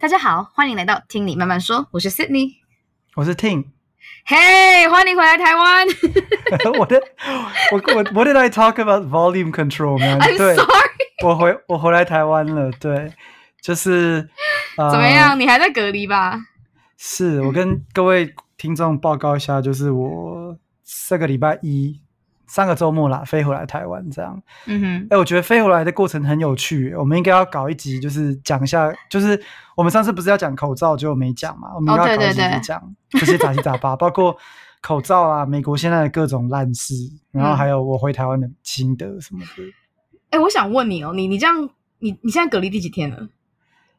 大家好，欢迎来到听你慢慢说，我是 Sydney，我是 Ting，嘿，hey, 欢迎回来台湾。我的，我我 What did I talk about volume control man？I'm 对 sorry，我回我回来台湾了，对，就是、呃、怎么样？你还在隔离吧？是我跟各位听众报告一下，就是我这个礼拜一。上个周末啦，飞回来台湾这样。嗯哼，哎、欸，我觉得飞回来的过程很有趣。我们应该要搞一集，就是讲一下，就是我们上次不是要讲口罩，就没讲嘛。我们要搞一集讲这些杂七杂八，包括口罩啊，美国现在的各种烂事，然后还有我回台湾的心得什么的。哎、欸，我想问你哦，你你这样，你你现在隔离第几天了？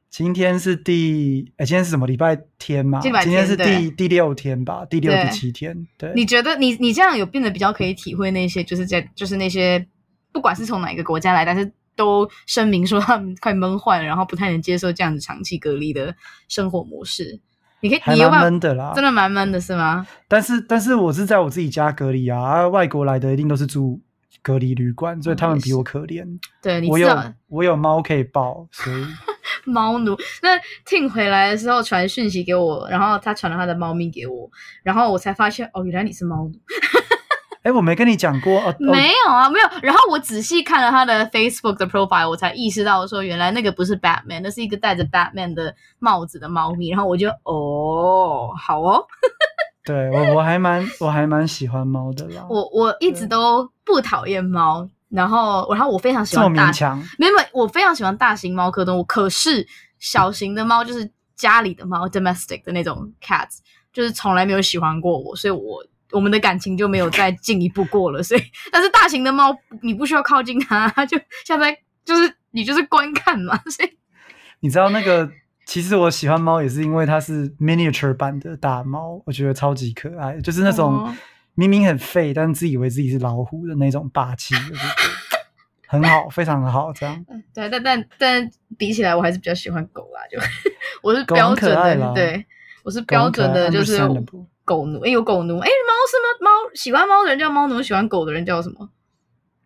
今天是第哎，今天是什么礼拜天嘛？今天，今天是第第六天吧，第六第七天。对，你觉得你你这样有变得比较可以体会那些，就是在就是那些不管是从哪个国家来，但是都声明说他们快闷坏了，然后不太能接受这样子长期隔离的生活模式。你可以，还蛮闷的啦，真的蛮闷的是吗？但是但是我是在我自己家隔离啊，啊，外国来的一定都是住隔离旅馆，所以他们比我可怜。嗯、对，你我有我有猫可以抱，所以。猫奴，那 Ting 回来的时候传讯息给我，然后他传了他的猫咪给我，然后我才发现哦，原来你是猫奴。哎、欸，我没跟你讲过哦，没有啊，没有。然后我仔细看了他的 Facebook 的 profile，我才意识到说，原来那个不是 Batman，那是一个戴着 Batman 的帽子的猫咪。然后我就哦，好哦。对我我还蛮我还蛮喜欢猫的啦。我我一直都不讨厌猫。然后，然后我非常喜欢大，没有，我非常喜欢大型猫科动物。可是小型的猫，就是家里的猫，domestic 的那种 cats，就是从来没有喜欢过我，所以我我们的感情就没有再进一步过了。所以，但是大型的猫，你不需要靠近它，它就像在，就是你就是观看嘛。所以，你知道那个，其实我喜欢猫也是因为它是 miniature 版的大猫，我觉得超级可爱，就是那种。哦明明很废，但自以为自己是老虎的那种霸气，很好，非常的好，这样。对，但但但比起来，我还是比较喜欢狗啦。就 我是标准的，对，我是标准的，就是狗奴。哎，有狗奴。哎，猫是吗？猫喜欢猫的人叫猫奴，喜欢狗的人叫什么？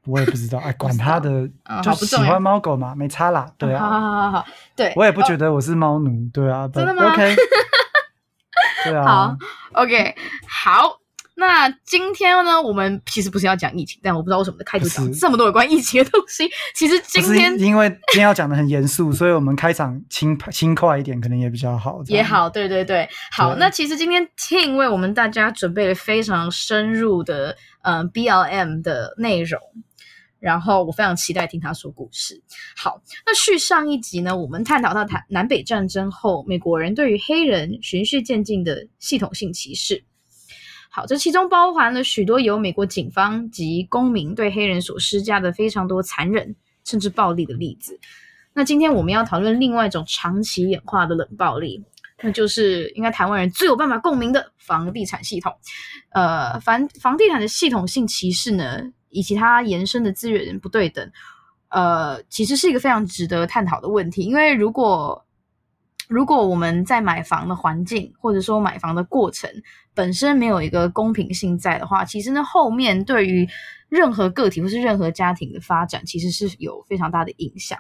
我也不知道。哎，管他的，就喜欢猫狗嘛，没差啦。对啊，好好好好，对，我也不觉得我是猫奴。对啊，真的吗？OK。对啊。好，OK，好。那今天呢，我们其实不是要讲疫情，但我不知道为什么的开头讲这么多有关疫情的东西。其实今天因为今天要讲的很严肃，所以我们开场轻轻快一点，可能也比较好。也好，对对对，好。对那其实今天 Ting 为我们大家准备了非常深入的嗯、呃、BLM 的内容，然后我非常期待听他说故事。好，那续上一集呢，我们探讨到台南北战争后，美国人对于黑人循序渐进的系统性歧视。好，这其中包含了许多由美国警方及公民对黑人所施加的非常多残忍甚至暴力的例子。那今天我们要讨论另外一种长期演化的冷暴力，那就是应该台湾人最有办法共鸣的房地产系统。呃，房房地产的系统性歧视呢，以及它延伸的资源不对等，呃，其实是一个非常值得探讨的问题。因为如果如果我们在买房的环境，或者说买房的过程本身没有一个公平性在的话，其实呢，后面对于任何个体或是任何家庭的发展，其实是有非常大的影响。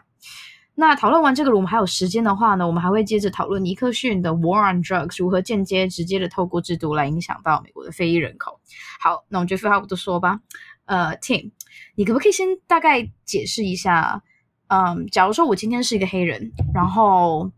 那讨论完这个，我们还有时间的话呢，我们还会接着讨论尼克逊的 War on Drugs 如何间接、直接的透过制度来影响到美国的非裔人口。好，那我们就废话不多说吧。呃，Ting，你可不可以先大概解释一下？嗯，假如说我今天是一个黑人，然后。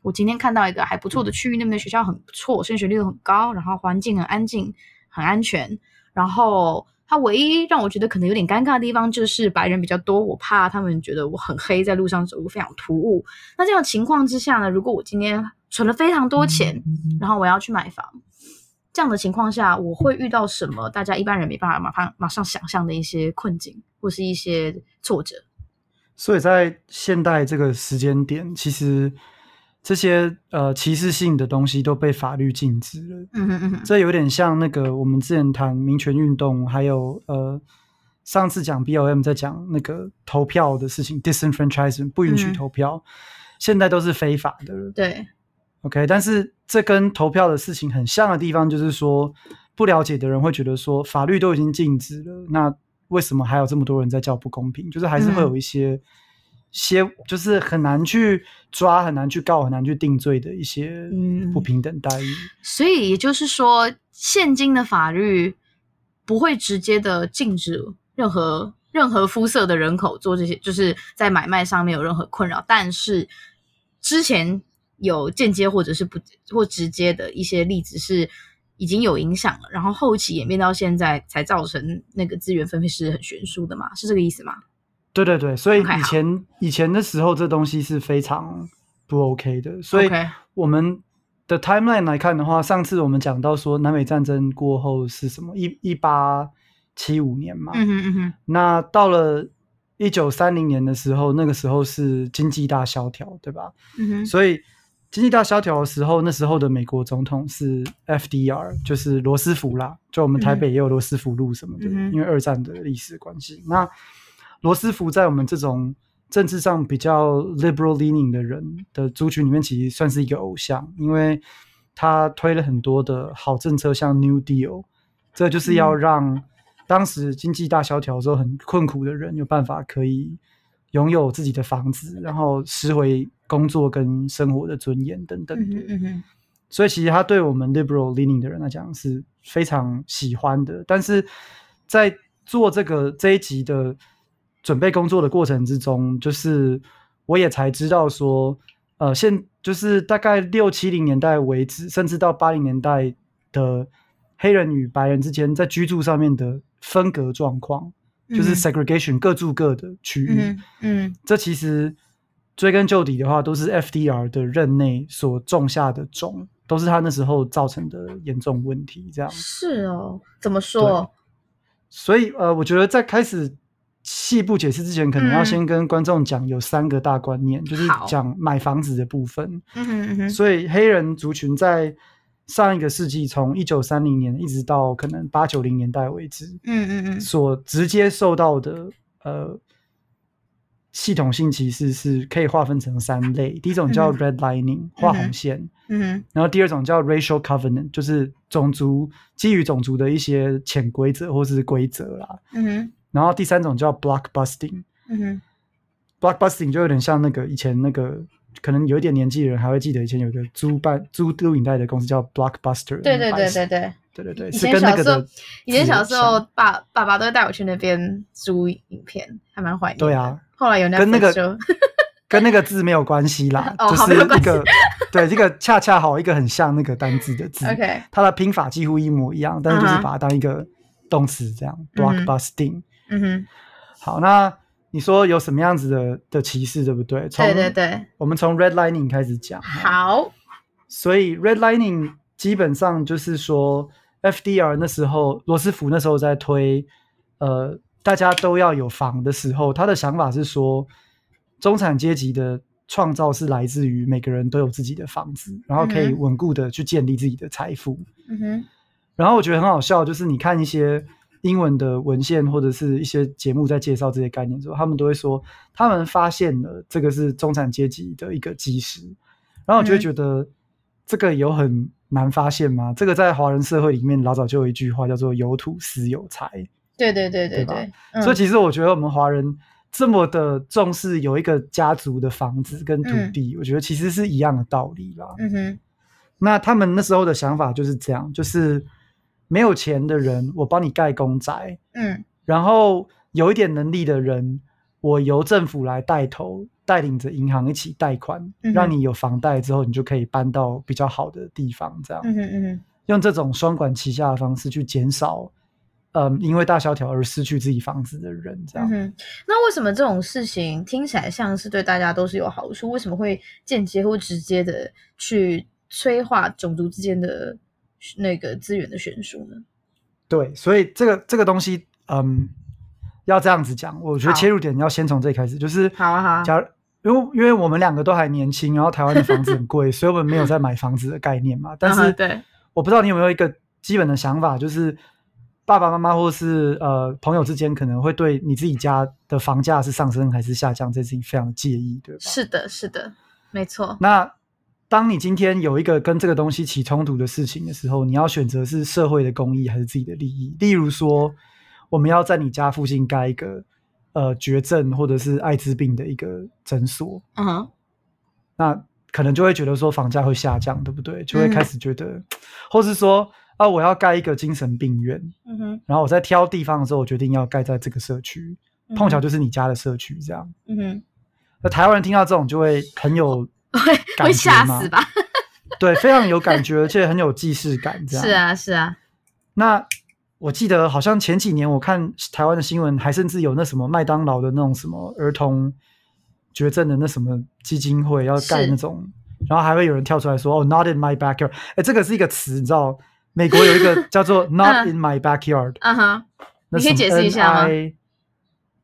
我今天看到一个还不错的区域，那边的学校很不错，升学率很高，然后环境很安静、很安全。然后它唯一让我觉得可能有点尴尬的地方就是白人比较多，我怕他们觉得我很黑，在路上走路非常突兀。那这样情况之下呢，如果我今天存了非常多钱，然后我要去买房，这样的情况下，我会遇到什么？大家一般人没办法马上马上想象的一些困境或是一些挫折。所以在现代这个时间点，其实。这些呃歧视性的东西都被法律禁止了。嗯哼嗯哼，这有点像那个我们之前谈民权运动，还有呃上次讲 BOM 在讲那个投票的事情，disenfranchisement 不允许投票，嗯、现在都是非法的了。对，OK，但是这跟投票的事情很像的地方，就是说不了解的人会觉得说法律都已经禁止了，那为什么还有这么多人在叫不公平？就是还是会有一些。些就是很难去抓、很难去告、很难去定罪的一些不平等待遇。嗯、所以也就是说，现今的法律不会直接的禁止任何任何肤色的人口做这些，就是在买卖上面有任何困扰。但是之前有间接或者是不或直接的一些例子是已经有影响了，然后后期演变到现在才造成那个资源分配是很悬殊的嘛？是这个意思吗？对对对，所以以前、okay, 以前的时候，这东西是非常不 OK 的。所以我们的 timeline 来看的话，上次我们讲到说南北战争过后是什么？一一八七五年嘛。嗯哼嗯哼。那到了一九三零年的时候，那个时候是经济大萧条，对吧？嗯哼。所以经济大萧条的时候，那时候的美国总统是 FDR，就是罗斯福啦。就我们台北也有罗斯福路什么的，嗯、因为二战的历史关系。那罗斯福在我们这种政治上比较 liberal leaning 的人的族群里面，其实算是一个偶像，因为他推了很多的好政策，像 New Deal，这就是要让当时经济大萧条的时候很困苦的人有办法可以拥有自己的房子，然后拾回工作跟生活的尊严等等的。所以其实他对我们 liberal leaning 的人来讲是非常喜欢的。但是在做这个这一集的。准备工作的过程之中，就是我也才知道说，呃，现就是大概六七零年代为止，甚至到八零年代的黑人与白人之间在居住上面的分隔状况，嗯、就是 segregation 各住各的区域。嗯，嗯，这其实追根究底的话，都是 FDR 的任内所种下的种，都是他那时候造成的严重问题。这样是哦？怎么说？所以呃，我觉得在开始。细部解释之前，可能要先跟观众讲有三个大观念，嗯、就是讲买房子的部分。嗯哼嗯哼。所以黑人族群在上一个世纪，从一九三零年一直到可能八九零年代为止，嗯嗯嗯，所直接受到的呃系统性歧视是可以划分成三类。第一种叫 redlining，画红线。嗯哼。然后第二种叫 racial covenant，就是种族基于种族的一些潜规则或是规则啦。嗯哼。然后第三种叫 blockbusting，嗯哼，blockbusting 就有点像那个以前那个可能有一点年纪的人还会记得以前有个租办租录影带的公司叫 blockbuster，对对对对对。对对对，以前小时候以前小时候爸爸爸都会带我去那边租影片，还蛮怀念。对啊，后来有那跟那个 跟那个字没有关系啦，就是一个对这个恰恰好一个很像那个单字的字，OK，它的拼法几乎一模一样，但是就是把它当一个动词这样 blockbusting。嗯哼，好，那你说有什么样子的的歧视，对不对？对对对，我们从 redlining 开始讲。好，所以 redlining 基本上就是说，FDR 那时候，罗斯福那时候在推，呃，大家都要有房的时候，他的想法是说，中产阶级的创造是来自于每个人都有自己的房子，然后可以稳固的去建立自己的财富。嗯哼，然后我觉得很好笑，就是你看一些。英文的文献或者是一些节目在介绍这些概念的时候，他们都会说他们发现了这个是中产阶级的一个基石，然后我就会觉得这个有很难发现吗？嗯、这个在华人社会里面老早就有一句话叫做“有土斯有财”，对对对对对，对、嗯，所以其实我觉得我们华人这么的重视有一个家族的房子跟土地，嗯、我觉得其实是一样的道理啦。嗯哼，那他们那时候的想法就是这样，就是。没有钱的人，我帮你盖公宅，嗯，然后有一点能力的人，我由政府来带头，带领着银行一起贷款，嗯，让你有房贷之后，你就可以搬到比较好的地方，这样，嗯嗯嗯，用这种双管齐下的方式去减少，嗯，因为大萧条而失去自己房子的人，这样，嗯。那为什么这种事情听起来像是对大家都是有好处？为什么会间接或直接的去催化种族之间的？那个资源的悬殊呢？对，所以这个这个东西，嗯，要这样子讲，我觉得切入点要先从这里开始，就是好啊好。假如因为因为我们两个都还年轻，然后台湾的房子很贵，所以我们没有在买房子的概念嘛。但是，对，我不知道你有没有一个基本的想法，就是爸爸妈妈或是呃朋友之间，可能会对你自己家的房价是上升还是下降这件事情非常介意，对吧？是的，是的，没错。那当你今天有一个跟这个东西起冲突的事情的时候，你要选择是社会的公益还是自己的利益？例如说，我们要在你家附近盖一个呃绝症或者是艾滋病的一个诊所。嗯哼，那可能就会觉得说房价会下降，对不对？就会开始觉得，嗯、或是说啊，我要盖一个精神病院。嗯哼，然后我在挑地方的时候，我决定要盖在这个社区，嗯、碰巧就是你家的社区，这样。嗯哼，那台湾人听到这种就会很有 会会吓死吧？对，非常有感觉，而且很有既视感，这样。是啊，是啊。那我记得好像前几年我看台湾的新闻，还甚至有那什么麦当劳的那种什么儿童绝症的那什么基金会要盖那种，然后还会有人跳出来说：“哦，Not in my backyard。”哎，这个是一个词，你知道？美国有一个 叫做 “Not in my backyard”。嗯哼，你可以解释一下吗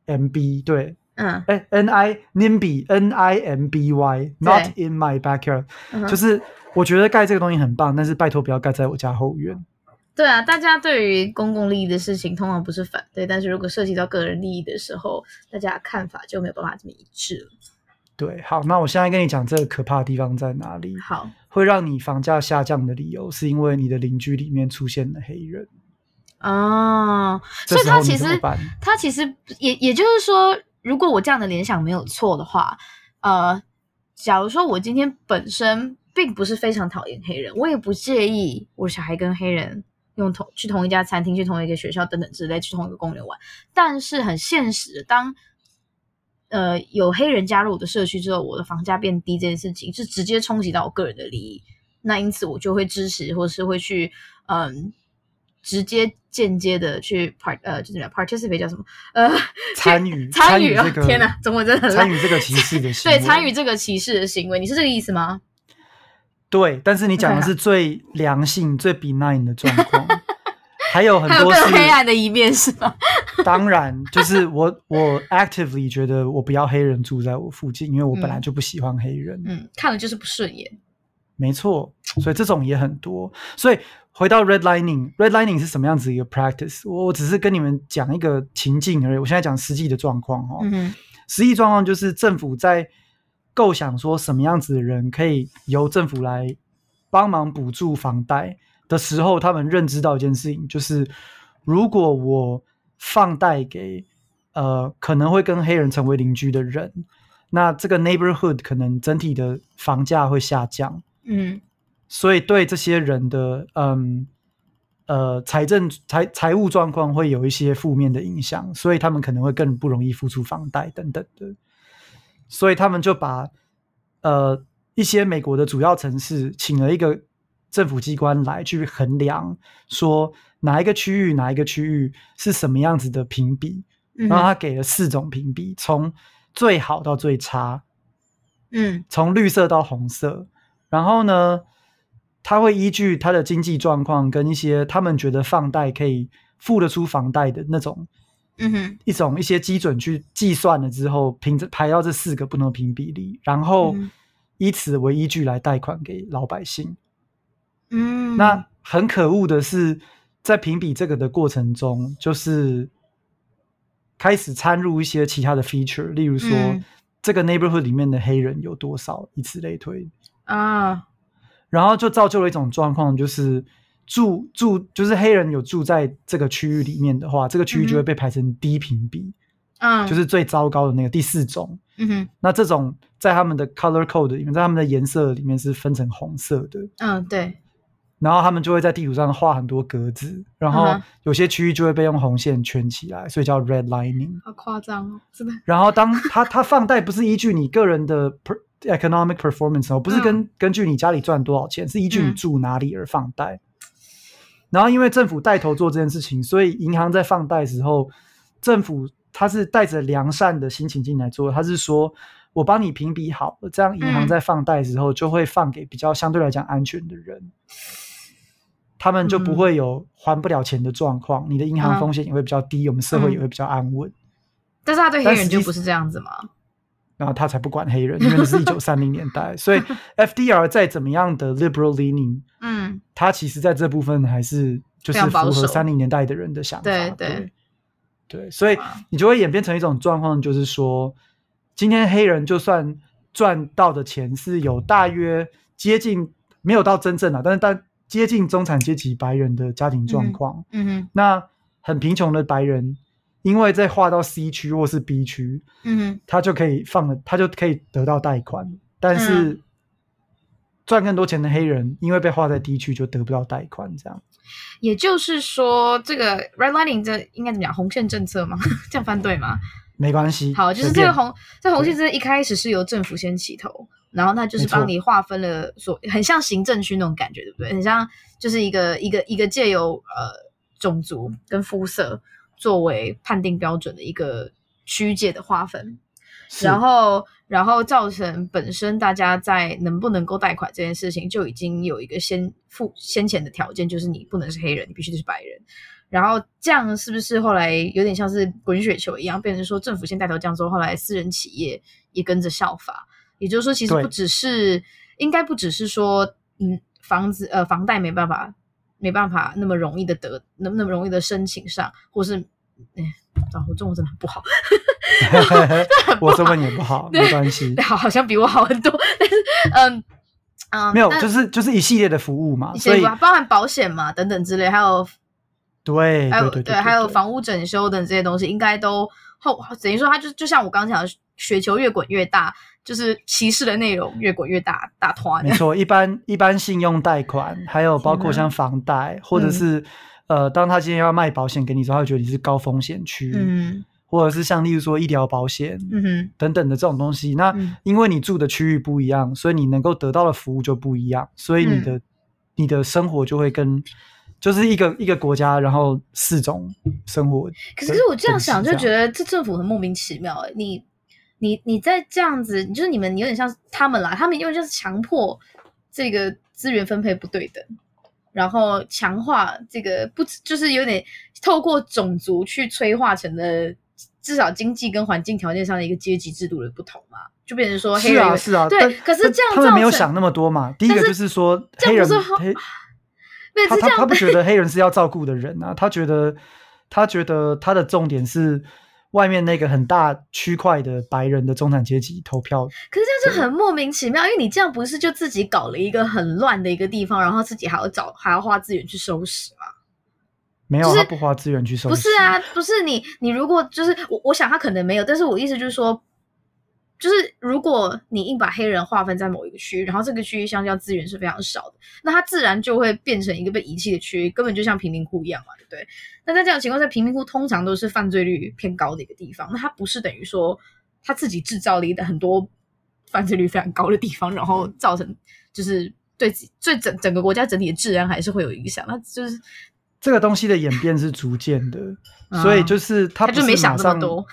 ？M B 对。嗯，哎，N I NIMBY，N I M B Y，Not in my backyard，就是我觉得盖这个东西很棒，但是拜托不要盖在我家后院。对啊，大家对于公共利益的事情通常不是反对，但是如果涉及到个人利益的时候，大家的看法就没有办法这么一致了。对，好，那我现在跟你讲这个可怕的地方在哪里？好，会让你房价下降的理由是因为你的邻居里面出现了黑人。哦，所以他其实他其实也也就是说。如果我这样的联想没有错的话，呃，假如说我今天本身并不是非常讨厌黑人，我也不介意我小孩跟黑人用同去同一家餐厅、去同一个学校等等之类，去同一个公园玩。但是很现实，当呃有黑人加入我的社区之后，我的房价变低这件事情是直接冲击到我个人的利益。那因此我就会支持，或是会去嗯。直接间接的去 part 呃，就是 participate 叫什么呃 参与参与啊！天哪，中文真的很参与这个歧视的 行为，对参与这个歧视的行为，你是这个意思吗？对，但是你讲的是最良性、最 benign 的状况，还有很多是黑暗的一面，是吗？当然，就是我我 actively 觉得我不要黑人住在我附近，因为我本来就不喜欢黑人，嗯，嗯，看了就是不顺眼，没错，所以这种也很多，所以。回到 redlining，redlining 是什么样子一个 practice？我只是跟你们讲一个情境而已。我现在讲实际的状况哦。嗯。实际状况就是政府在构想说什么样子的人可以由政府来帮忙补助房贷的时候，他们认知到一件事情，就是如果我放贷给呃可能会跟黑人成为邻居的人，那这个 neighborhood 可能整体的房价会下降。嗯。所以对这些人的嗯呃财政财财务状况会有一些负面的影响，所以他们可能会更不容易付出房贷等等的。所以他们就把呃一些美国的主要城市请了一个政府机关来去衡量，说哪一个区域哪一个区域是什么样子的评比，然后他给了四种评比，从最好到最差，嗯，从绿色到红色，然后呢，他会依据他的经济状况跟一些他们觉得放贷可以付得出房贷的那种，嗯哼，一种一些基准去计算了之后，凭着排到这四个不同的评比例，然后以此为依据来贷款给老百姓。嗯，那很可恶的是，在评比这个的过程中，就是开始掺入一些其他的 feature，例如说、嗯、这个 neighborhood 里面的黑人有多少，以此类推。啊。然后就造就了一种状况，就是住住就是黑人有住在这个区域里面的话，这个区域就会被排成低评比，嗯，就是最糟糕的那个第四种。嗯哼，那这种在他们的 color code 里面，在他们的颜色里面是分成红色的。嗯，对。然后他们就会在地图上画很多格子，然后有些区域就会被用红线圈起来，所以叫 redlining。好夸张哦，真的。然后当他他放贷不是依据你个人的 per economic performance 哦，不是根根据你家里赚多少钱，是依据你住哪里而放贷。然后因为政府带头做这件事情，所以银行在放贷的时候，政府他是带着良善的心情进来做，他是说我帮你评比好，这样银行在放贷的时候就会放给比较相对来讲安全的人，他们就不会有还不了钱的状况，你的银行风险也会比较低，我们社会也会比较安稳。但是他对黑人就不是这样子吗？然后他才不管黑人，因为那是一九三零年代，所以 FDR 再怎么样的 liberal leaning，嗯，他其实在这部分还是就是符合三零年代的人的想法，对对。所以你就会演变成一种状况，就是说，今天黑人就算赚到的钱是有大约接近没有到真正的，但是但接近中产阶级白人的家庭状况，嗯，嗯哼，那很贫穷的白人。因为在划到 C 区或是 B 区，嗯，他就可以放了，他就可以得到贷款。但是赚更多钱的黑人，因为被划在 D 区，就得不到贷款。这样，也就是说，这个 redlining 这应该怎么讲？红线政策吗？这样翻对吗？没关系。好，就是这个红这红线政策一开始是由政府先起头，然后那就是帮你划分了所，很像行政区那种感觉，对不对？很像就是一个一个一个借由呃种族跟肤色。作为判定标准的一个区界的划分，然后然后造成本身大家在能不能够贷款这件事情就已经有一个先付先前的条件，就是你不能是黑人，你必须得是白人。然后这样是不是后来有点像是滚雪球一样，变成说政府先带头这样做，后来私人企业也跟着效法。也就是说，其实不只是应该不只是说，嗯，房子呃房贷没办法。没办法那么容易的得，那么那么容易的申请上，或是，哎，我中文 真的很不好，我中文也不好，没关系，好，好像比我好很多，但是，嗯嗯，没有，就是就是一系列的服务嘛，所以包含保险嘛，等等之类，还有，对，还有对，对，还有房屋整修等这些东西，应该都后等于说，它就就像我刚刚讲的，雪球越滚越大。就是歧视的内容越滚越大，大团。没错，一般一般信用贷款，还有包括像房贷，或者是、嗯、呃，当他今天要卖保险给你之后，他会觉得你是高风险区，嗯，或者是像例如说医疗保险，嗯哼，等等的这种东西。那因为你住的区域不一样，所以你能够得到的服务就不一样，所以你的、嗯、你的生活就会跟就是一个一个国家，然后四种生活。可是我这样想，就觉得这政府很莫名其妙哎，你。你你在这样子，就是你们有点像他们啦，他们因为就是强迫这个资源分配不对等，然后强化这个不就是有点透过种族去催化成的，至少经济跟环境条件上的一个阶级制度的不同嘛，就变成说黑人是啊是啊，对，可是这样他们没有想那么多嘛。第一个就是说黑人黑，他他他不觉得黑人是要照顾的人啊，他觉得他觉得他的重点是。外面那个很大区块的白人的中产阶级投票，可是这样就很莫名其妙，因为你这样不是就自己搞了一个很乱的一个地方，然后自己还要找还要花资源去收拾吗？没有，就是、他不花资源去收拾。不是啊，不是你你如果就是我，我想他可能没有，但是我意思就是说。就是如果你硬把黑人划分在某一个区域，然后这个区域相较资源是非常少的，那它自然就会变成一个被遗弃的区域，根本就像贫民窟一样嘛，对不对？那在这样的情况下，贫民窟通常都是犯罪率偏高的一个地方，那它不是等于说他自己制造了一个很多犯罪率非常高的地方，然后造成就是对对整整个国家整体的治安还是会有影响，那就是这个东西的演变是逐渐的，嗯、所以就是他，不是他就没想那么多。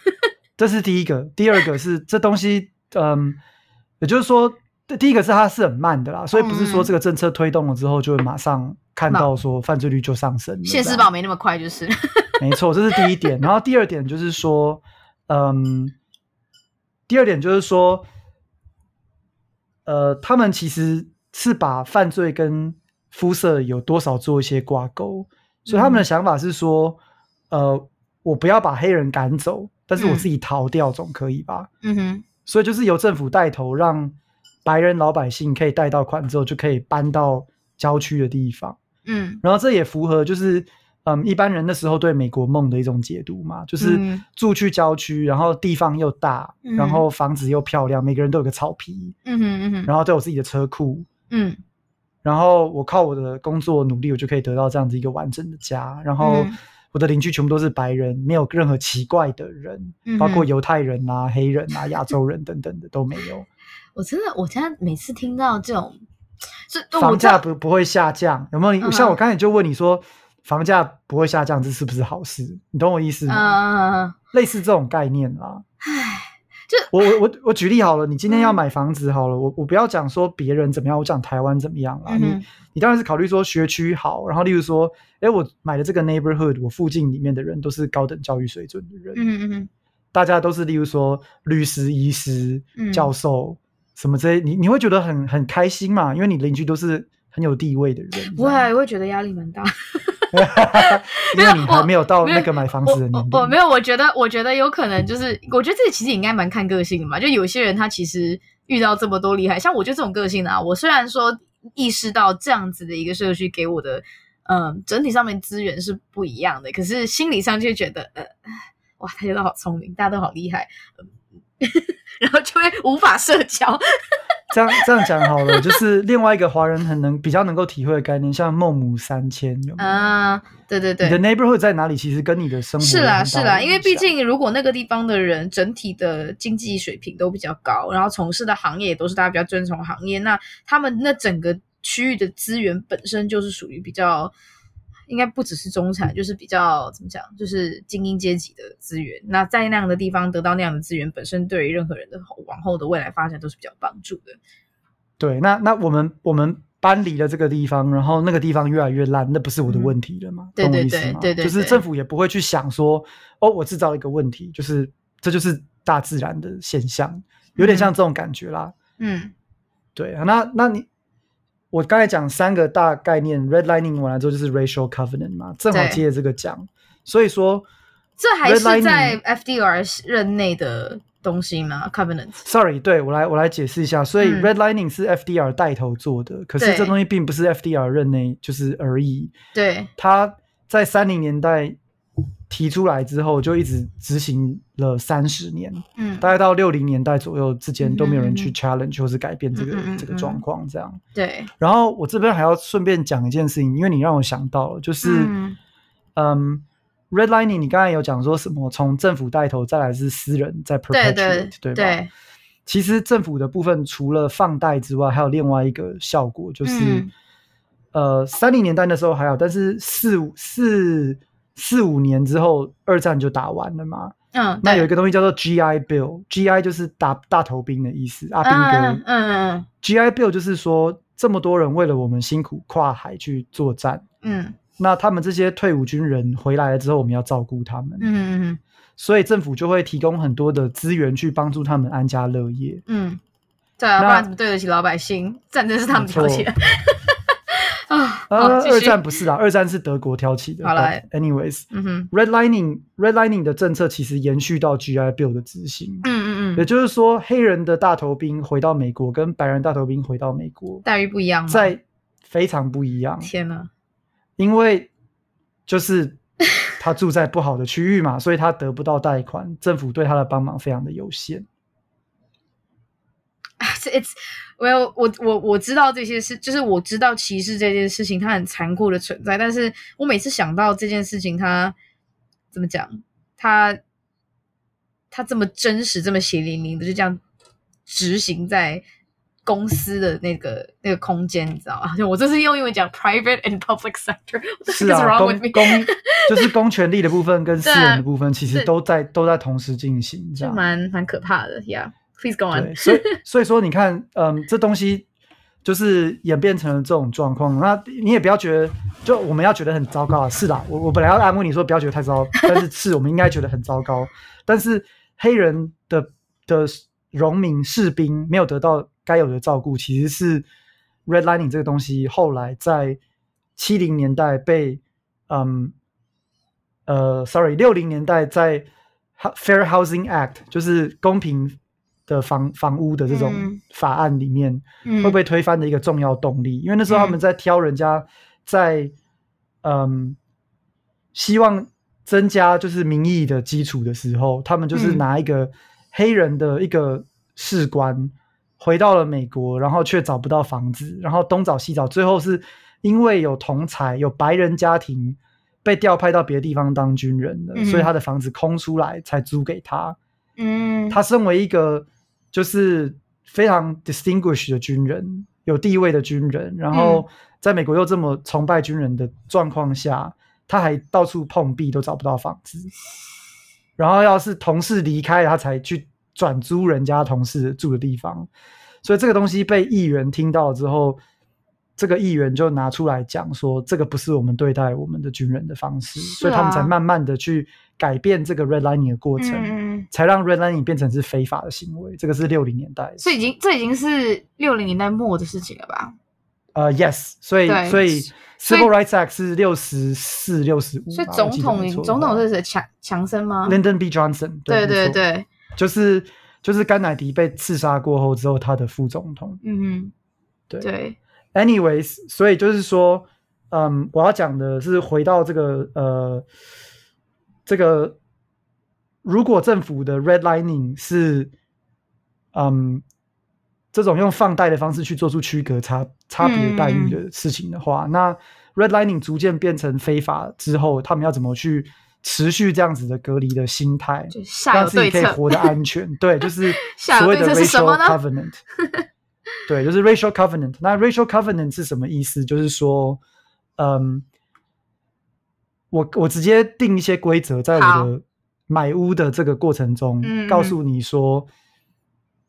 这是第一个，第二个是 这东西，嗯，也就是说，第一个是它是很慢的啦，所以不是说这个政策推动了之后就会马上看到说犯罪率就上升。现世报没那么快，就是。没错，这是第一点。然后第二点就是说，嗯，第二点就是说，呃，他们其实是把犯罪跟肤色有多少做一些挂钩，所以他们的想法是说，呃，我不要把黑人赶走。但是我自己逃掉总可以吧？嗯哼，所以就是由政府带头，让白人老百姓可以贷到款之后，就可以搬到郊区的地方。嗯，然后这也符合就是嗯一般人那时候对美国梦的一种解读嘛，就是住去郊区，然后地方又大，然后房子又漂亮，每个人都有个草皮。嗯哼嗯哼，然后都有自己的车库。嗯，然后我靠我的工作努力，我就可以得到这样子一个完整的家。然后。我的邻居全部都是白人，没有任何奇怪的人，嗯、包括犹太人啊、黑人啊、亚洲人等等的都没有。我真的，我现在每次听到这种，房价不不会下降，有没有？嗯、像我刚才就问你说，房价不会下降，这是不是好事？你懂我意思吗？嗯、类似这种概念啦。唉。我我我我举例好了，你今天要买房子好了，嗯、我我不要讲说别人怎么样，我讲台湾怎么样啦。嗯、你你当然是考虑说学区好，然后例如说，哎，我买的这个 neighborhood，我附近里面的人都是高等教育水准的人，嗯嗯嗯大家都是例如说律师、医师、教授、嗯、什么这些，你你会觉得很很开心嘛？因为你邻居都是很有地位的人，不会，我会觉得压力蛮大。因为你还没有到那个买房子的年龄。我没有，我觉得，我觉得有可能就是，我觉得这其实应该蛮看个性的嘛。就有些人他其实遇到这么多厉害，像我就这种个性的啊。我虽然说意识到这样子的一个社区给我的，嗯，整体上面资源是不一样的，可是心理上就觉得，呃，哇，大家都好聪明，大家都好厉害，然后就会无法社交。这样这样讲好了，就是另外一个华人很能比较能够体会的概念，像孟母三迁有没有？啊，对对对，你的 neighborhood 在哪里？其实跟你的生活是啦是啦，因为毕竟如果那个地方的人整体的经济水平都比较高，然后从事的行业也都是大家比较尊崇的行业，那他们那整个区域的资源本身就是属于比较。应该不只是中产，就是比较怎么讲，就是精英阶级的资源。那在那样的地方得到那样的资源，本身对于任何人的往后的未来发展都是比较帮助的。对，那那我们我们搬离了这个地方，然后那个地方越来越烂，那不是我的问题了吗？对对对对对，就是政府也不会去想说，哦，我制造一个问题，就是这就是大自然的现象，有点像这种感觉啦。嗯，对啊，那那你。我刚才讲三个大概念，redlining 完了之后就是 racial covenant 嘛，正好接着这个讲。所以说，这还是在 FDR 任内的东西吗？covenant？Sorry，对，我来我来解释一下。所以 redlining 是 FDR 带头做的，嗯、可是这东西并不是 FDR 任内就是而已。对，他在三零年代。提出来之后，就一直执行了三十年，嗯，大概到六零年代左右之间都没有人去 challenge 或是改变这个、嗯、这个状况，这样。对。然后我这边还要顺便讲一件事情，因为你让我想到了，就是，嗯，嗯，redlining，你刚才有讲说什么？从政府带头，再来是私人在 perpetuate，对，对，对吧？其实政府的部分除了放贷之外，还有另外一个效果，就是，嗯、呃，三零年代的时候还好，但是四五四。四五年之后，二战就打完了嘛。嗯，那有一个东西叫做 GI Bill，GI 就是打大头兵的意思，阿兵哥。嗯嗯嗯。GI Bill 就是说，这么多人为了我们辛苦跨海去作战。嗯。那他们这些退伍军人回来了之后，我们要照顾他们。嗯嗯嗯。所以政府就会提供很多的资源去帮助他们安家乐业。嗯。对啊，不然怎么对得起老百姓？战争是他们挑起的。啊，二战不是啦，二战是德国挑起的。好了，anyways，嗯哼，redlining，redlining 的政策其实延续到 GI Bill 的执行。嗯嗯嗯，也就是说，黑人的大头兵回到美国，跟白人大头兵回到美国待遇不一样吗？在非常不一样。天哪！因为就是他住在不好的区域嘛，所以他得不到贷款，政府对他的帮忙非常的有限。It's well，我我我知道这些事，就是我知道歧视这件事情，它很残酷的存在。但是我每次想到这件事情，它怎么讲？它它这么真实，这么血淋淋的，就这样执行在公司的那个那个空间，你知道吗？就 我这是用英文讲 private and public sector。是啊，公公就是公权力的部分跟私人的部分，其实都在都在同时进行，这样蛮蛮可怕的呀。Yeah. Please go on。所以所以说你看，嗯，这东西就是演变成了这种状况。那你也不要觉得，就我们要觉得很糟糕啊。是啦，我我本来要安慰你说不要觉得太糟，但是是我们应该觉得很糟糕。但是黑人的的荣民士兵没有得到该有的照顾，其实是 redlining 这个东西后来在七零年代被嗯呃，sorry，六零年代在 Fair Housing Act 就是公平。的房房屋的这种法案里面，会不会推翻的一个重要动力？嗯、因为那时候他们在挑人家在，在嗯，希望增加就是民意的基础的时候，他们就是拿一个黑人的一个士官回到了美国，然后却找不到房子，然后东找西找，最后是因为有同才有白人家庭被调派到别的地方当军人的，嗯、所以他的房子空出来才租给他。嗯，他身为一个。就是非常 distinguished 的军人，有地位的军人，然后在美国又这么崇拜军人的状况下，他还到处碰壁都找不到房子，然后要是同事离开，他才去转租人家同事住的地方，所以这个东西被议员听到之后。这个议员就拿出来讲说，这个不是我们对待我们的军人的方式，啊、所以他们才慢慢的去改变这个 redlining 的过程，嗯、才让 redlining 变成是非法的行为。这个是六零年代，所以已经这已经是六零年代末的事情了吧？呃、uh,，yes，所以所以 Civil Rights Act 是六十四、六十五，所以总统总统是谁？强强森吗？Lyndon B. Johnson，对对对，对，就是就是甘乃迪被刺杀过后之后，他的副总统，嗯哼，对对。Anyways，所以就是说，嗯，我要讲的是回到这个呃，这个如果政府的 redlining 是嗯这种用放贷的方式去做出区隔差差别待遇的事情的话，嗯、那 redlining 逐渐变成非法之后，他们要怎么去持续这样子的隔离的心态，让自己可以活得安全？对，就是 所谓的 racial covenant。对，就是 racial covenant。那 racial covenant 是什么意思？就是说，嗯，我我直接定一些规则，在我的买屋的这个过程中，告诉你说，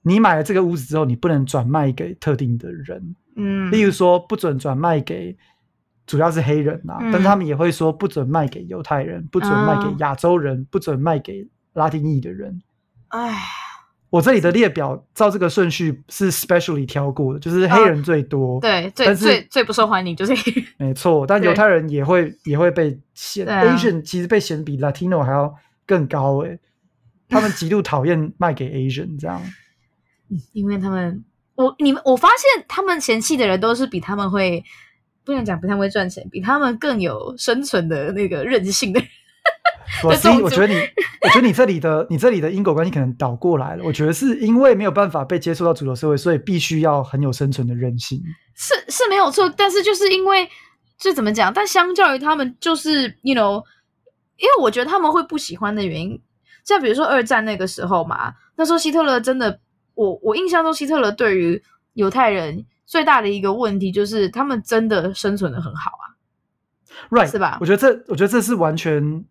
你买了这个屋子之后，你不能转卖给特定的人。嗯，例如说，不准转卖给主要是黑人啊，但是他们也会说不准卖给犹太人，不准卖给亚洲人，不准卖给拉丁裔的人。哎。我这里的列表照这个顺序是 specially 挑过的，就是黑人最多，哦、对，最最最不受欢迎就是黑人，没错。但犹太人也会也会被嫌、啊、，Asian 其实被嫌比 Latino 还要更高诶，他们极度讨厌卖给 Asian 这样，因为他们，我你们我发现他们嫌弃的人都是比他们会不能讲比他们会赚钱，比他们更有生存的那个韧性的人。我是，我觉得你，我觉得你这里的你这里的因果关系可能倒过来了。我觉得是因为没有办法被接触到主流社会，所以必须要很有生存的韧性。是是没有错，但是就是因为这怎么讲？但相较于他们，就是 you know，因为我觉得他们会不喜欢的原因，像比如说二战那个时候嘛，那时候希特勒真的，我我印象中希特勒对于犹太人最大的一个问题就是他们真的生存的很好啊，right 是吧？我觉得这我觉得这是完全。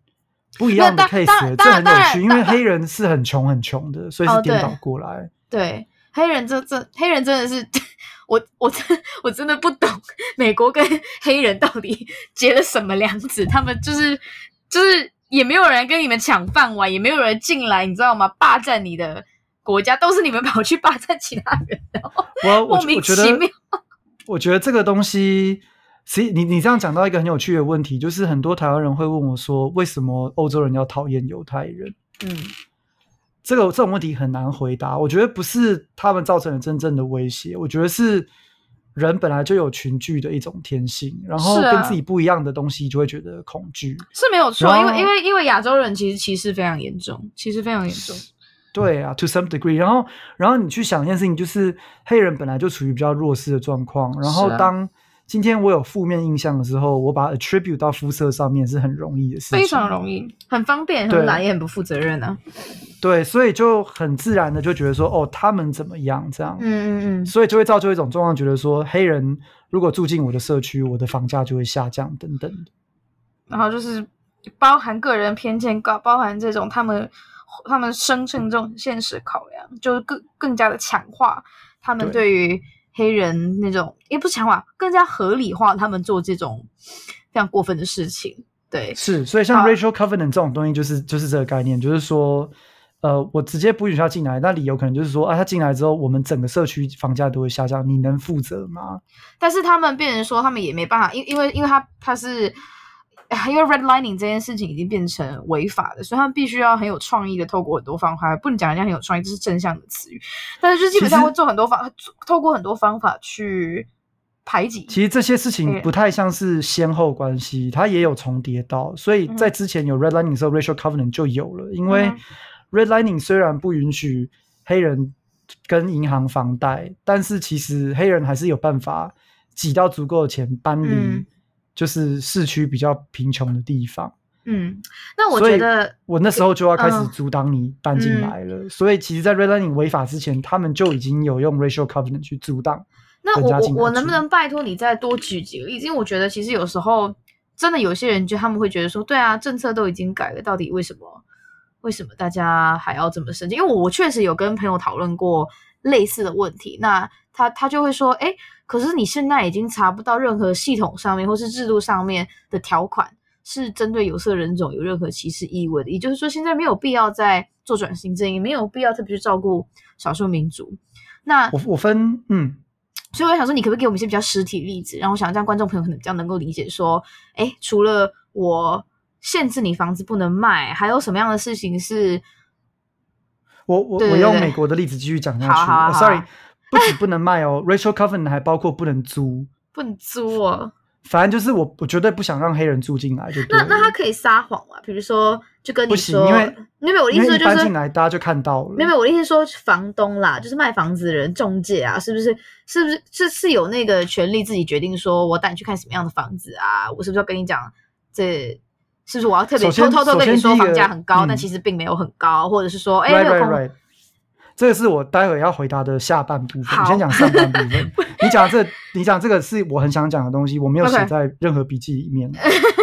不一样的 case，这很有趣，因为黑人是很穷很穷的，所以是颠倒过来。哦、对，对，黑人这这黑人真的是我我真我真的不懂 美国跟黑人到底结了什么梁子，他们就是就是也没有人跟你们抢饭碗，也没有人进来，你知道吗？霸占你的国家，都是你们跑去霸占其他人的，我莫名其妙。我觉得这个东西。其实你你这样讲到一个很有趣的问题，就是很多台湾人会问我说，为什么欧洲人要讨厌犹太人？嗯，这个这种问题很难回答。我觉得不是他们造成了真正的威胁，我觉得是人本来就有群聚的一种天性，然后跟自己不一样的东西就会觉得恐惧，是没有错。因为因为因为亚洲人其实歧视非常严重，歧视非常严重。对啊，to some degree。然后然后你去想一件事情，就是黑人本来就处于比较弱势的状况，然后当今天我有负面印象的时候，我把 attribute 到肤色上面是很容易的事情，非常容易，很方便，很懒，也很不负责任啊。对，所以就很自然的就觉得说，哦，他们怎么样这样？嗯嗯嗯。所以就会造就一种状况，觉得说，黑人如果住进我的社区，我的房价就会下降等等。然后就是包含个人偏见，高包含这种他们他们生存这种现实考量，就是更更加的强化他们对于。黑人那种也不是强化，更加合理化他们做这种非常过分的事情。对，是，所以像 racial covenant 这种东西，就是就是这个概念，就是说，呃，我直接不允许他进来，那理由可能就是说，啊，他进来之后，我们整个社区房价都会下降，你能负责吗？但是他们变成说，他们也没办法，因因为因为他他是。因为 redlining 这件事情已经变成违法的，所以他们必须要很有创意的透过很多方法，不能讲人家很有创意，这是正向的词语，但是就基本上会做很多方，透过很多方法去排挤。其实这些事情不太像是先后关系，它也有重叠到，所以在之前有 redlining 的时候、嗯、racial covenant 就有了，因为 redlining 虽然不允许黑人跟银行房贷，但是其实黑人还是有办法挤到足够的钱搬离。嗯就是市区比较贫穷的地方，嗯，那我觉得我那时候就要开始阻挡你搬进来了。嗯、所以其实，在 redlining 违法之前，他们就已经有用 racial covenant 去阻挡。那我我我能不能拜托你再多举几个例子？因为我觉得其实有时候真的有些人就他们会觉得说，对啊，政策都已经改了，到底为什么为什么大家还要这么生气？因为我确实有跟朋友讨论过类似的问题，那他他就会说，哎。可是你现在已经查不到任何系统上面或是制度上面的条款是针对有色人种有任何歧视意味的，也就是说现在没有必要再做转型正义，没有必要特别去照顾少数民族。那我我分嗯，所以我想说，你可不可以给我们一些比较实体例子，然后我想这样观众朋友可能比较能够理解说，诶，除了我限制你房子不能卖，还有什么样的事情是？我我我用美国的例子继续讲下去。好好好好 Sorry。不止不能卖哦，racial covenant 还包括不能租，不能租哦。反正就是我，我绝对不想让黑人住进来就，就那那他可以撒谎啊？比如说就跟你说，因为因为我的意思就是搬进来大家就看到了，没有我的意思说房东啦，就是卖房子的人中介啊，是不是？是不是是是有那个权利自己决定说，我带你去看什么样的房子啊？我是不是要跟你讲这？是不是我要特别偷偷偷跟你说房价很高，但其实并没有很高，或者是说，哎，没有空。这个是我待会要回答的下半部分。我先讲上半部分。你讲这，你讲这个是我很想讲的东西，我没有写在任何笔记里面。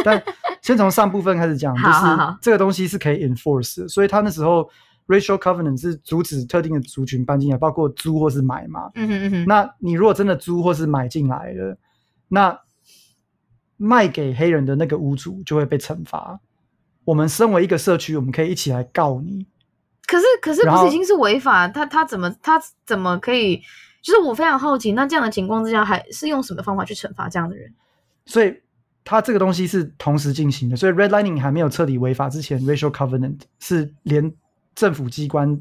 但先从上部分开始讲，就是这个东西是可以 enforce 的。所以他那时候 racial covenant 是阻止特定的族群搬进来，包括租或是买嘛。嗯哼嗯哼。那你如果真的租或是买进来了，那卖给黑人的那个屋主就会被惩罚。我们身为一个社区，我们可以一起来告你。可是，可是不是已经是违法？他他怎么他怎么可以？就是我非常好奇，那这样的情况之下，还是用什么方法去惩罚这样的人？所以，他这个东西是同时进行的。所以，redlining 还没有彻底违法之前，racial covenant 是连政府机关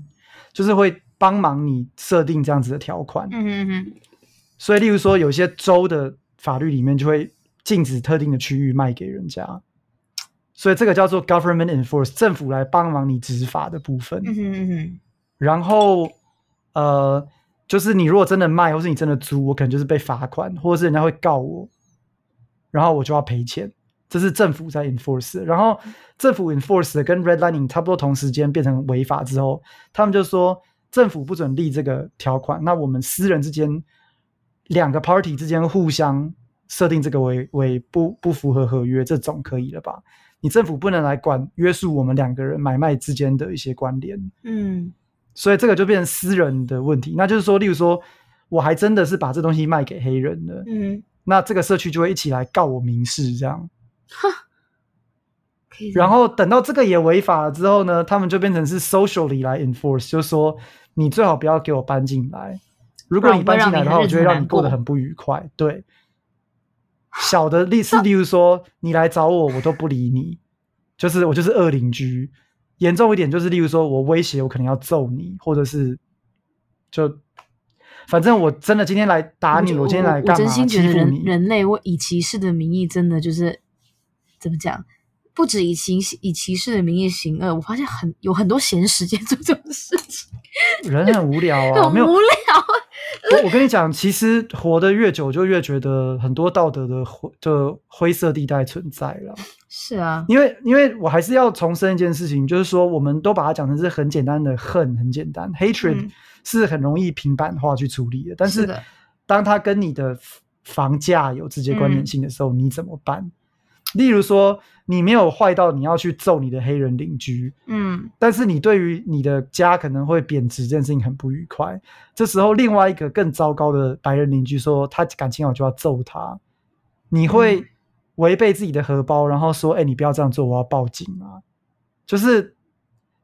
就是会帮忙你设定这样子的条款。嗯嗯嗯。所以，例如说，有些州的法律里面就会。禁止特定的区域卖给人家，所以这个叫做 government enforce，政府来帮忙你执法的部分。嗯哼嗯哼。然后，呃，就是你如果真的卖，或是你真的租，我可能就是被罚款，或者是人家会告我，然后我就要赔钱。这是政府在 enforce。然后政府 enforce 跟 redlining 差不多同时间变成违法之后，他们就说政府不准立这个条款，那我们私人之间两个 party 之间互相。设定这个为为不不符合合约，这总可以了吧？你政府不能来管约束我们两个人买卖之间的一些关联，嗯，所以这个就变成私人的问题。那就是说，例如说，我还真的是把这东西卖给黑人了，嗯，那这个社区就会一起来告我民事，这样，然后等到这个也违法了之后呢，他们就变成是 socially 来 enforce，就是说你最好不要给我搬进来，如果你搬进来的话，我就会让你过得很不愉快，对。小的例是，例如说你来找我，我都不理你，就是我就是恶邻居。严重一点就是，例如说我威胁，我可能要揍你，或者是就反正我真的今天来打你，我，我今天来干嘛？我真心觉得人人类我以歧视的名义，真的就是怎么讲？不止以歧以歧视的名义行恶，我发现很有很多闲时间做这种事情。人很无聊啊，很无聊。我我跟你讲，其实活得越久，就越觉得很多道德的灰的灰色地带存在了。是啊，因为因为我还是要重申一件事情，就是说，我们都把它讲成是很简单的恨，很简单，hatred 是很容易平板化去处理的。嗯、但是，当它跟你的房价有直接关联性的时候，嗯、你怎么办？例如说，你没有坏到你要去揍你的黑人邻居，嗯，但是你对于你的家可能会贬值这件事情很不愉快。这时候，另外一个更糟糕的白人邻居说他感情好就要揍他，你会违背自己的荷包，然后说：“哎，你不要这样做，我要报警啊！”就是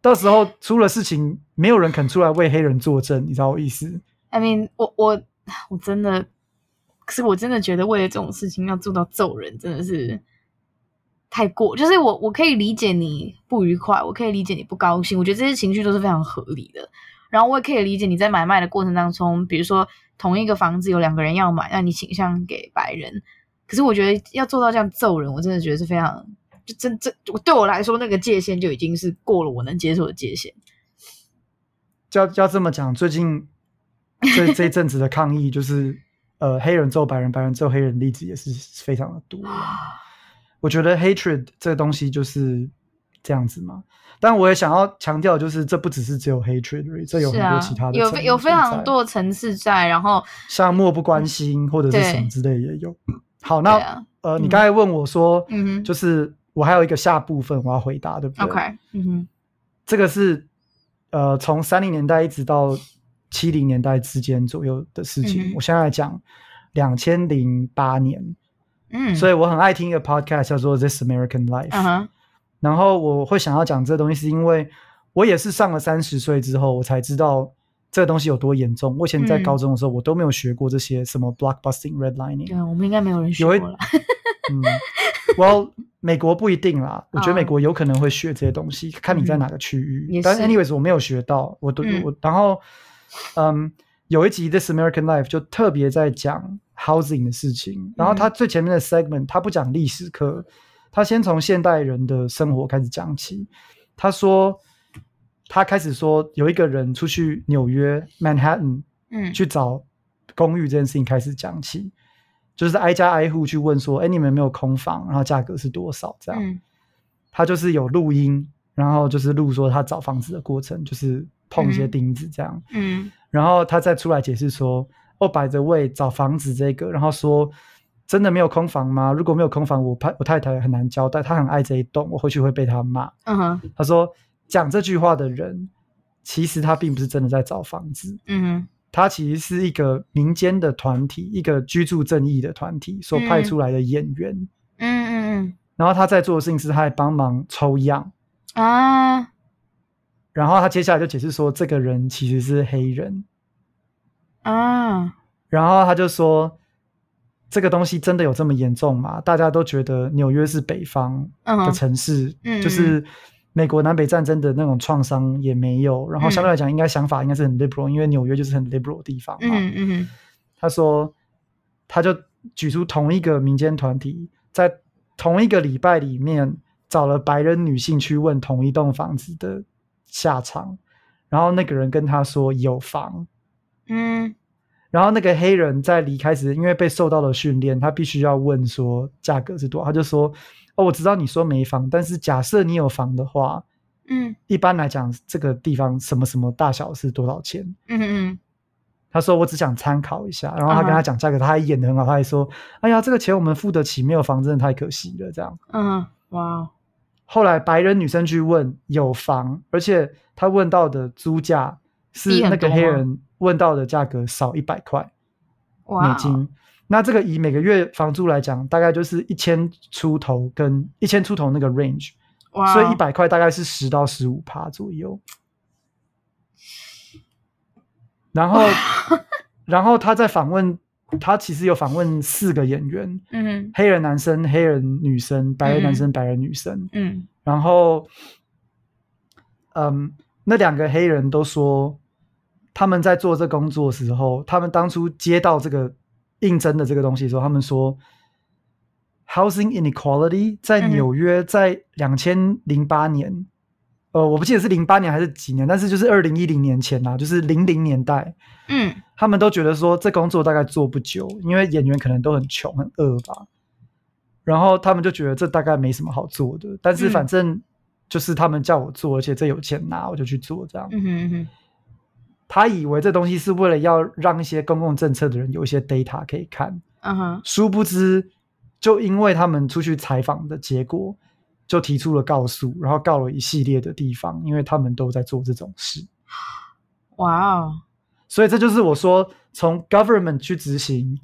到时候出了事情，没有人肯出来为黑人作证，你知道我意思？I mean，我我我真的，可是我真的觉得为了这种事情要做到揍人，真的是。太过，就是我我可以理解你不愉快，我可以理解你不高兴，我觉得这些情绪都是非常合理的。然后我也可以理解你在买卖的过程当中，比如说同一个房子有两个人要买，那你倾向给白人。可是我觉得要做到这样揍人，我真的觉得是非常，就真这对我来说那个界限就已经是过了我能接受的界限。要要这么讲，最近这这一阵子的抗议就是，呃，黑人揍白人，白人揍黑人，例子也是非常的多。我觉得 hatred 这个东西就是这样子嘛，但我也想要强调，就是这不只是只有 hatred，这有很多其他的，有有非常多的层次在，然后像漠不关心或者是什么之类也有。好，那呃，你刚才问我说，嗯哼，就是我还有一个下部分我要回答，对不对？OK，嗯哼，这个是呃，从三零年代一直到七零年代之间左右的事情。我现在来讲两千零八年。嗯，所以我很爱听一个 podcast 叫做《This American Life》。Uh-huh. 然后我会想要讲这个东西，是因为我也是上了三十岁之后，我才知道这个东西有多严重。我以前在高中的时候，我都没有学过这些什么 blockbusting redlining。对，我们应该没有人学过了。嗯，Well，美国不一定啦。我觉得美国有可能会学这些东西，看你在哪个区域。嗯、但 anyways，我没有学到。我都、嗯、我然后，嗯，有一集《This American Life》就特别在讲。housing 的事情，然后他最前面的 segment，他不讲历史课，他先从现代人的生活开始讲起。他说他开始说有一个人出去纽约 Manhattan，嗯，去找公寓这件事情开始讲起，就是挨家挨户去问说，哎，你们有没有空房？然后价格是多少？这样，嗯、他就是有录音，然后就是录说他找房子的过程，就是碰一些钉子这样，嗯，嗯然后他再出来解释说，哦，by the way，找房子这个，然后说。真的没有空房吗？如果没有空房，我太我太太很难交代，她很爱这一栋，我回去会被她骂。嗯哼，他说讲这句话的人，其实他并不是真的在找房子。嗯哼，他其实是一个民间的团体，一个居住正义的团体所派出来的演员。嗯嗯嗯。然后他在做的事情是，他还帮忙抽样啊。然后他接下来就解释说，这个人其实是黑人啊。然后他就说。这个东西真的有这么严重吗？大家都觉得纽约是北方的城市，嗯、就是美国南北战争的那种创伤也没有。嗯、然后相对来讲，应该想法应该是很 liberal，因为纽约就是很 liberal 的地方嘛。嗯嗯、他说，他就举出同一个民间团体，在同一个礼拜里面找了白人女性去问同一栋房子的下场，然后那个人跟他说有房。嗯。然后那个黑人在离开时，因为被受到了训练，他必须要问说价格是多少。他就说：“哦，我知道你说没房，但是假设你有房的话，嗯，一般来讲这个地方什么什么大小是多少钱？”嗯嗯。他说：“我只想参考一下。”然后他跟他讲价格，他还演的很好，他还说：“哎呀，这个钱我们付得起，没有房真的太可惜了。”这样。嗯，哇。后来白人女生去问有房，而且她问到的租价是那个黑人。问到的价格少一百块美金那这个以每个月房租来讲，大概就是一千出头跟一千出头那个 range，Wow. 所以一百块大概是十到十五趴左右。然后，然后他在访问，他其实有访问四个演员，嗯、mm，hmm. 黑人男生、黑人女生、白人男生、白人女生，嗯、mm，hmm. 然后，嗯，那两个黑人都说。他们在做这工作的时候，他们当初接到这个应征的这个东西的时候，他们说，housing inequality 在纽约在两千零八年，嗯、呃，我不记得是零八年还是几年，但是就是二零一零年前呐，就是零零年代，嗯，他们都觉得说这工作大概做不久，因为演员可能都很穷很饿吧，然后他们就觉得这大概没什么好做的，但是反正就是他们叫我做，而且这有钱拿，我就去做这样。嗯哼嗯哼他以为这东西是为了要让一些公共政策的人有一些 data 可以看，嗯哼、uh，huh. 殊不知，就因为他们出去采访的结果，就提出了告诉，然后告了一系列的地方，因为他们都在做这种事。哇哦！所以这就是我说，从 government 去执行，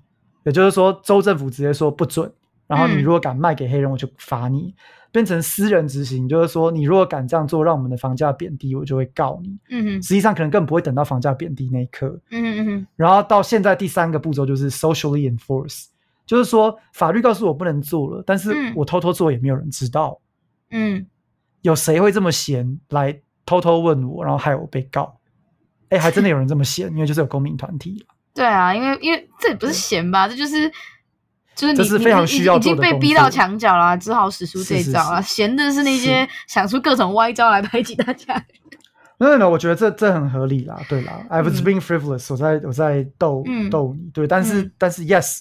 也就是说州政府直接说不准，然后你如果敢卖给黑人，我就罚你。嗯变成私人执行，就是说，你如果敢这样做，让我们的房价贬低，我就会告你。嗯哼，实际上可能更不会等到房价贬低那一刻。嗯哼嗯。然后到现在第三个步骤就是 socially enforce，就是说法律告诉我不能做了，但是我偷偷做也没有人知道。嗯，有谁会这么闲来偷偷问我，然后害我被告？哎，还真的有人这么闲，因为就是有公民团体。对啊，因为因为这也不是闲吧，这就是。就是你是非常需要已经被逼到墙角了，只好使出这一招了。闲的是那些 想出各种歪招来排挤大家。没有没有，我觉得这这很合理啦。对啦，I was being frivolous，我在我在逗逗你。对，但是但是，yes，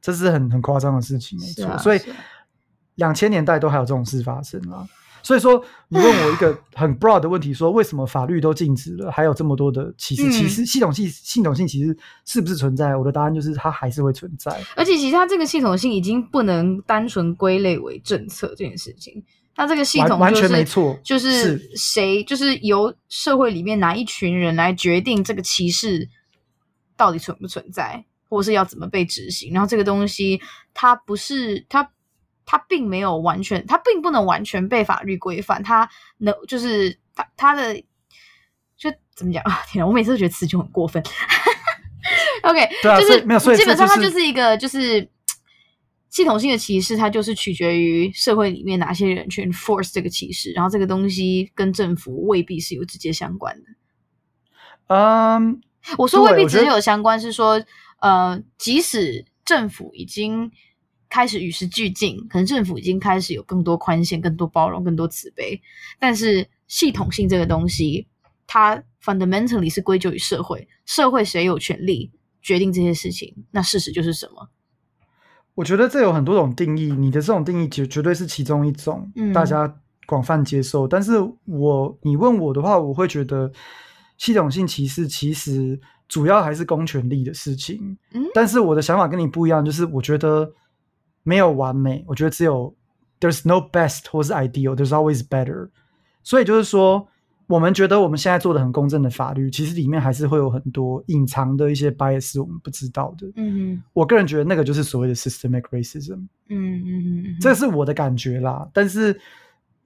这是很很夸张的事情，没错。所以两千年代都还有这种事发生啊。所以说，你问我一个很 broad 的问题，说为什么法律都禁止了，还有这么多的歧视？其实系统性系统性其实是不是存在？我的答案就是它还是会存在。而且，其实它这个系统性已经不能单纯归类为政策这件事情。它这个系统、就是、完全没错，就是谁就是由社会里面哪一群人来决定这个歧视到底存不存在，或是要怎么被执行。然后这个东西，它不是它。它并没有完全，它并不能完全被法律规范。它能就是它它的就怎么讲啊？天啊，我每次都觉得词就很过分。OK，对啊，就是没有，所以基本上它就是一个就是系统性的歧视，它就是取决于社会里面哪些人去 enforce 这个歧视，然后这个东西跟政府未必是有直接相关的。嗯，um, 我说未必直接有相关，是说呃，即使政府已经。开始与时俱进，可能政府已经开始有更多宽限、更多包容、更多慈悲，但是系统性这个东西，它 fundamentally 是归咎于社会，社会谁有权利决定这些事情？那事实就是什么？我觉得这有很多种定义，你的这种定义绝绝对是其中一种，嗯、大家广泛接受。但是我你问我的话，我会觉得系统性歧视其实主要还是公权力的事情。嗯，但是我的想法跟你不一样，就是我觉得没有完美，我觉得只有 there's no best 或是 ideal，there's always better。所以就是说。我们觉得我们现在做的很公正的法律，其实里面还是会有很多隐藏的一些 bias，我们不知道的。嗯哼，我个人觉得那个就是所谓的 systemic racism。嗯嗯嗯，这是我的感觉啦。但是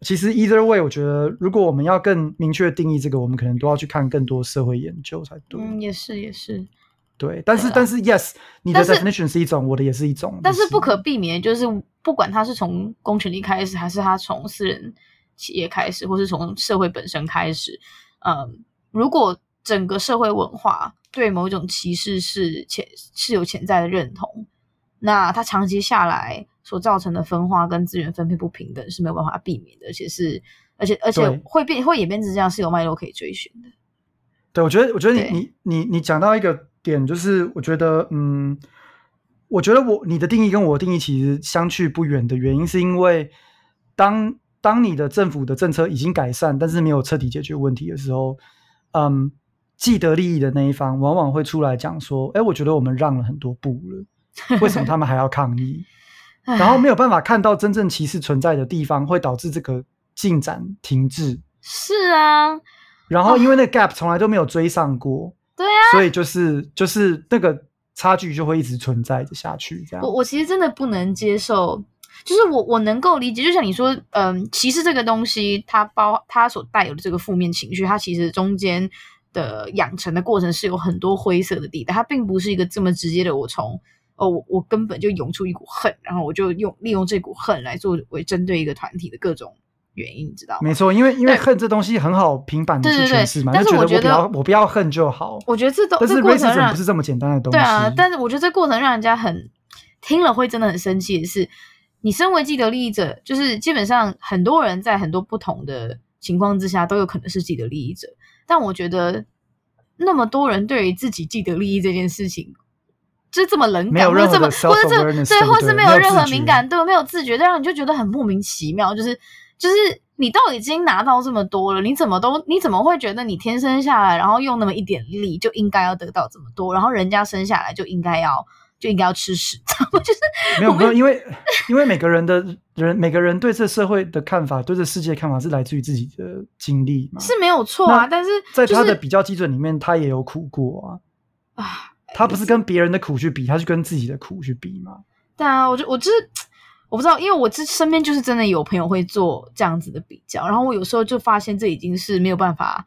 其实 either way，我觉得如果我们要更明确的定义这个，我们可能都要去看更多社会研究才对。嗯，也是也是。对，但是但是 yes，你的 definition 是一种，我的也是一种。但是不可避免，就是不管他是从公权力开始，还是他从私人。企业开始，或是从社会本身开始，嗯，如果整个社会文化对某一种歧视是潜是有潜在的认同，那它长期下来所造成的分化跟资源分配不平等是没有办法避免的，而且是而且而且会变会演变成这样是有脉络可以追寻的。对，我觉得我觉得你你你你讲到一个点，就是我觉得嗯，我觉得我你的定义跟我的定义其实相去不远的原因，是因为当。当你的政府的政策已经改善，但是没有彻底解决问题的时候，嗯，既得利益的那一方往往会出来讲说：“哎，我觉得我们让了很多步了，为什么他们还要抗议？”然后没有办法看到真正歧视存在的地方，会导致这个进展停滞。是啊，然后因为那个 gap 从来都没有追上过，对啊，所以就是就是那个差距就会一直存在着下去。这样，我我其实真的不能接受。就是我我能够理解，就像你说，嗯，歧视这个东西，它包它所带有的这个负面情绪，它其实中间的养成的过程是有很多灰色的地带，它并不是一个这么直接的。我从哦，我我根本就涌出一股恨，然后我就用利用这股恨来作为针对一个团体的各种原因，你知道吗？没错，因为因为恨这东西很好平板的去诠释嘛，对对对，但是我觉得，我不要我不要恨就好。我觉得这都但是 racism 不是这么简单的东西。对啊，但是我觉得这过程让人家很听了会真的很生气的是。你身为既得利益者，就是基本上很多人在很多不同的情况之下都有可能是既得利益者，但我觉得那么多人对于自己既得利益这件事情，就这么冷感，或者这么或者这对，或是没有任何敏感度，没有自觉，这样你就觉得很莫名其妙。就是就是你都已经拿到这么多了，你怎么都你怎么会觉得你天生下来，然后用那么一点力就应该要得到这么多，然后人家生下来就应该要。就应该要吃屎，就是没有没有，因为因为每个人的人，每个人对这社会的看法，对这世界的看法是来自于自己的经历嘛，是没有错啊。但是在他的比较基准里面，他也有苦过啊啊，他不是跟别人的苦去比，他是跟自己的苦去比嘛。对啊，我就我就是我不知道，因为我这身边就是真的有朋友会做这样子的比较，然后我有时候就发现这已经是没有办法。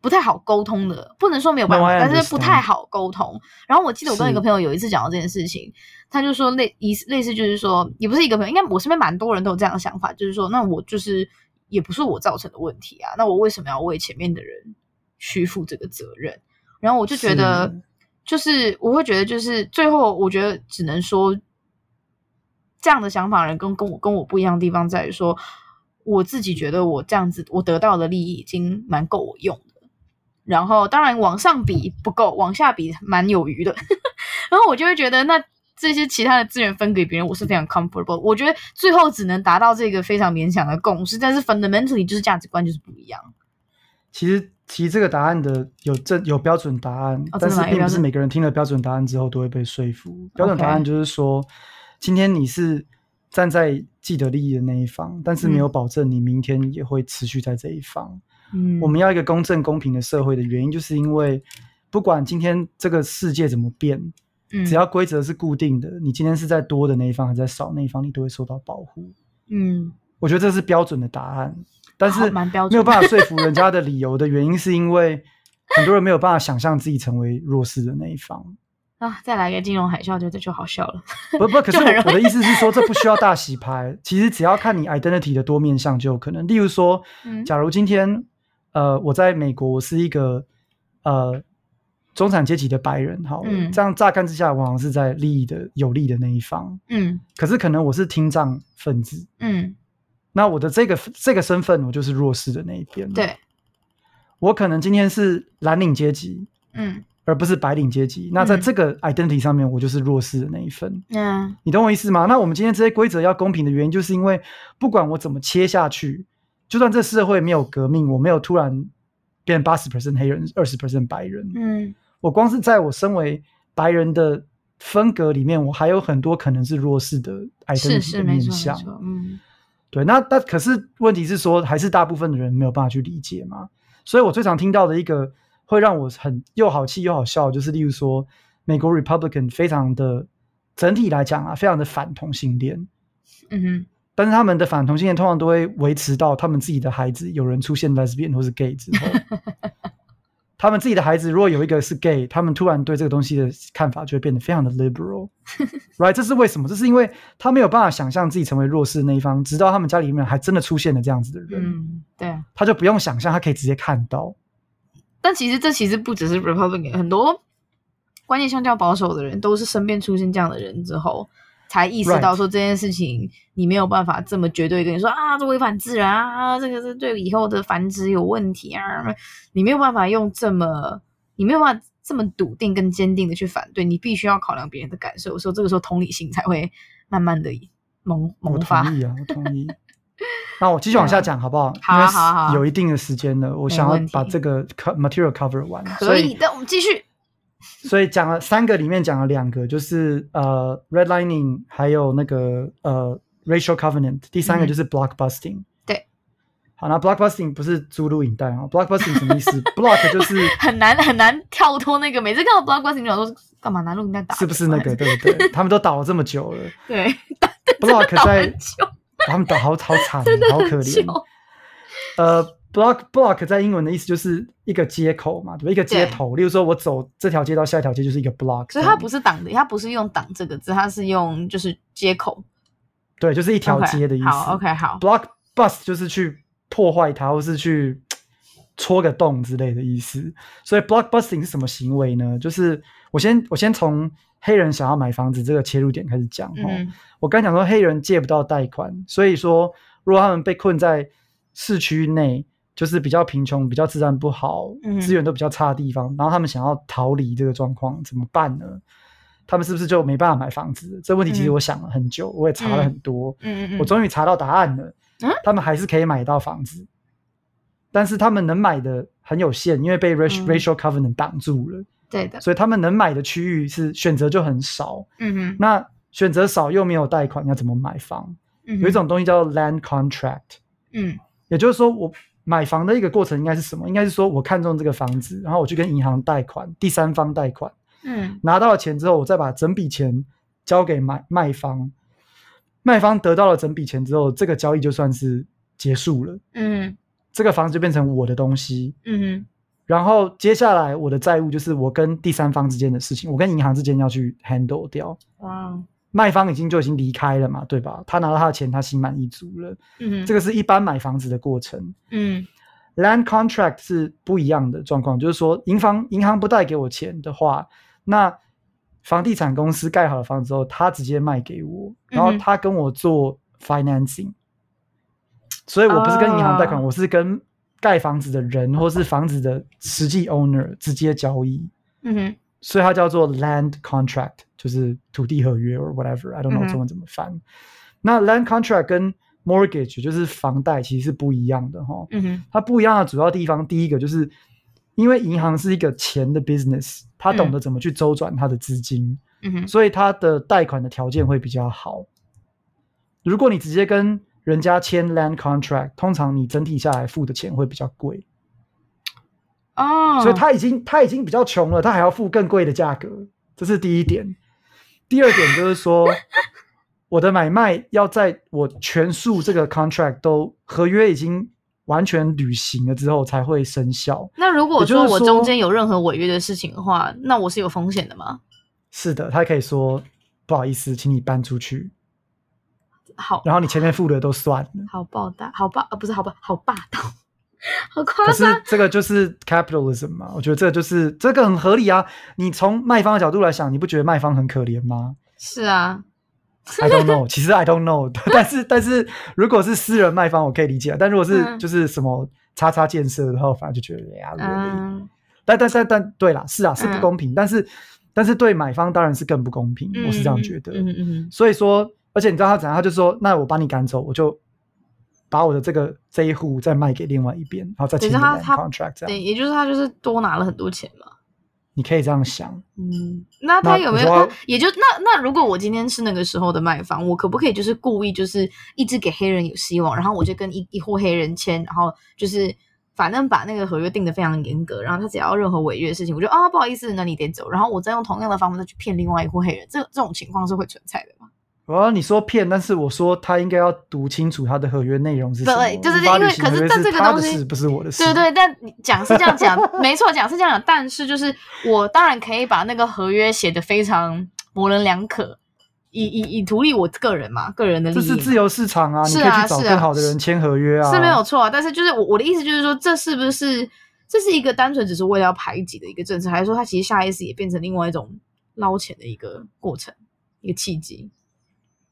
不太好沟通的，不能说没有办法，no, 但是不太好沟通。然后我记得我跟一个朋友有一次讲到这件事情，他就说类一类似就是说，也不是一个朋友，应该我身边蛮多人都有这样的想法，就是说，那我就是也不是我造成的问题啊，那我为什么要为前面的人去负这个责任？然后我就觉得，就是我会觉得，就是最后我觉得只能说，这样的想法的人跟跟我跟我不一样的地方在于说，我自己觉得我这样子我得到的利益已经蛮够我用的。然后，当然往上比不够，往下比蛮有余的。然后我就会觉得，那这些其他的资源分给别人，我是非常 comfortable。我觉得最后只能达到这个非常勉强的共识，但是 fundamentally 就是价值观就是不一样。其实，其实这个答案的有正有标准答案，哦、但是并不是每个人听了标准答案之后都会被说服。标准答案就是说.今天你是站在既得利益的那一方，但是没有保证你明天也会持续在这一方。嗯嗯，我们要一个公正公平的社会的原因，就是因为不管今天这个世界怎么变，嗯，只要规则是固定的，你今天是在多的那一方，还是在少那一方，你都会受到保护。嗯，我觉得这是标准的答案，但是没有办法说服人家的理由的原因，是因为很多人没有办法想象自己成为弱势的那一方。啊，再来个金融海啸，就这就好笑了。不不，可是我，我的意思是说，这不需要大洗牌，其实只要看你 identity 的多面向就有可能。例如说，假如今天。呃，我在美国，我是一个呃中产阶级的白人，好，嗯、这样乍看之下，往往是在利益的有利的那一方，嗯，可是可能我是听障分子，嗯，那我的这个这个身份，我就是弱势的那一边。对，我可能今天是蓝领阶级，嗯，而不是白领阶级。那在这个 identity 上面，我就是弱势的那一份。嗯，你懂我意思吗？那我们今天这些规则要公平的原因，就是因为不管我怎么切下去，就算这社会没有革命，我没有突然变八十 percent 黑人，二十 percent 白人，嗯，我光是在我身为白人的风格里面，我还有很多可能是弱势的 identity 的面向。嗯。对，那那可是问题是说，还是大部分的人没有办法去理解嘛？所以我最常听到的一个会让我很又好气又好笑，就是例如说，美国 Republican 非常的整体来讲啊，非常的反同性恋，嗯哼，但是他们的反同性恋通常都会维持到他们自己的孩子有人出现 lesbian 或是 gay 之后。他们自己的孩子如果有一个是 gay，他们突然对这个东西的看法就会变得非常的 liberal，right？这是为什么？这是因为他没有办法想象自己成为弱势的那一方，直到他们家里面还真的出现了这样子的人，嗯，对，他就不用想象，他可以直接看到。但其实这其实不只是 Republican，很多观念相较保守的人都是身边出现这样的人之后。才意识到说这件事情，你没有办法这么绝对跟你说啊，这违反自然啊，这个是对以后的繁殖有问题啊，你没有办法用这么，你没有办法这么笃定跟坚定的去反对，你必须要考量别人的感受，说这个时候同理心才会慢慢的萌萌发。我同意啊，我同意。那我继续往下讲好不好？好啊，好好，有一定的时间了，我想要把这个 material cover 完。可以的，我们继续。所以讲了三个，里面讲了两个，就是呃，redlining，还有那个呃，racial covenant。第三个就是 blockbusting。嗯、对，好，那 blockbusting 不是租录影带哦，blockbusting 什么意思？block 就是很难很难跳脱那个，每次看到 blockbusting 就想说干嘛拿录影带打？是不是那个？对不对？他们都倒了这么久了。对，block 在他们倒好好惨，好可怜。呃。block block 在英文的意思就是一个接口嘛，对吧？一个接头，例如说我走这条街到下一条街就是一个 block，所以它不是挡的，它不是用挡这个字，它是用就是接口，对，就是一条街的意思。Okay, 好，OK，好。block bust 就是去破坏它，或是去戳个洞之类的意思。所以 block busting 是什么行为呢？就是我先我先从黑人想要买房子这个切入点开始讲哦。嗯、我刚讲说黑人借不到贷款，所以说如果他们被困在市区内。就是比较贫穷、比较治安不好、资源都比较差的地方，嗯、然后他们想要逃离这个状况，怎么办呢？他们是不是就没办法买房子？这个问题其实我想了很久，嗯、我也查了很多，嗯嗯嗯、我终于查到答案了。嗯、他们还是可以买到房子，但是他们能买的很有限，因为被 racial covenant 挡住了。对的、嗯，所以他们能买的区域是选择就很少。嗯哼，那选择少又没有贷款，要怎么买房？嗯、有一种东西叫 land contract。嗯，也就是说我。买房的一个过程应该是什么？应该是说我看中这个房子，然后我去跟银行贷款，第三方贷款，嗯，拿到了钱之后，我再把整笔钱交给买卖方，卖方得到了整笔钱之后，这个交易就算是结束了，嗯，这个房子就变成我的东西，嗯哼，然后接下来我的债务就是我跟第三方之间的事情，我跟银行之间要去 handle 掉，哇。卖方已经就已经离开了嘛，对吧？他拿到他的钱，他心满意足了。嗯哼，这个是一般买房子的过程。嗯，land contract 是不一样的状况，就是说，银行银行不贷给我钱的话，那房地产公司盖好了房子之后，他直接卖给我，然后他跟我做 financing。嗯，所以我不是跟银行贷款，哦，我是跟盖房子的人或是房子的实际 owner 直接交易。嗯哼。所以它叫做 land contract，就是土地合约 or whatever，I don't know 中文怎么翻。嗯、那 land contract 跟 mortgage 就是房贷，其实是不一样的哈。嗯哼，它不一样的主要地方，第一个就是因为银行是一个钱的 business，它懂得怎么去周转它的资金。嗯哼，所以它的贷款的条件会比较好。如果你直接跟人家签 land contract，通常你整体下来付的钱会比较贵。哦，oh. 所以他已经他已经比较穷了，他还要付更贵的价格，这是第一点。第二点就是说，我的买卖要在我全数这个 contract 都合约已经完全履行了之后才会生效。那如果说我中间有任何违约的事情的话，那我是有风险的吗？是的，他可以说不好意思，请你搬出去。好，然后你前面付的都算了。好暴大，好霸，呃，不是好霸，好霸道。好夸张！可是这个就是 capitalism 嘛？我觉得这个就是这个很合理啊。你从卖方的角度来想，你不觉得卖方很可怜吗？是啊，I don't know，其实 I don't know，但是但是如果是私人卖方，我可以理解。但如果是就是什么叉叉建设的话，反而就觉得呀，嗯，但但但但对啦，是啊，是不公平。嗯、但是但是对买方当然是更不公平，嗯、我是这样觉得。嗯嗯嗯。所以说，而且你知道他怎样？他就说，那我把你赶走，我就把我的这个这一户再卖给另外一边，然后再签个 contract 这样。对，也就是他就是多拿了很多钱嘛。你可以这样想，嗯，那他有没有？他也就那那如果我今天是那个时候的卖方，我可不可以就是故意就是一直给黑人有希望，然后我就跟一一户黑人签，然后就是反正把那个合约定的非常严格，然后他只要任何违约的事情，我就啊不好意思，那你得走，然后我再用同样的方法再去骗另外一户黑人，这这种情况是会存在的吗？哦，你说骗，但是我说他应该要读清楚他的合约内容是什么。对，就是因为可是但这个东西不是我的事。对对，但讲是这样讲，没错，讲是这样讲，但是就是我当然可以把那个合约写得非常模棱两可，以以以图利我个人嘛，个人的利益。这是自由市场啊，是啊，你可以去找更好的人签合约啊，是没有错啊。但是就是我我的意思就是说，这是不是这是一个单纯只是为了要排挤的一个政策，还是说它其实下意识也变成另外一种捞钱的一个过程，一个契机？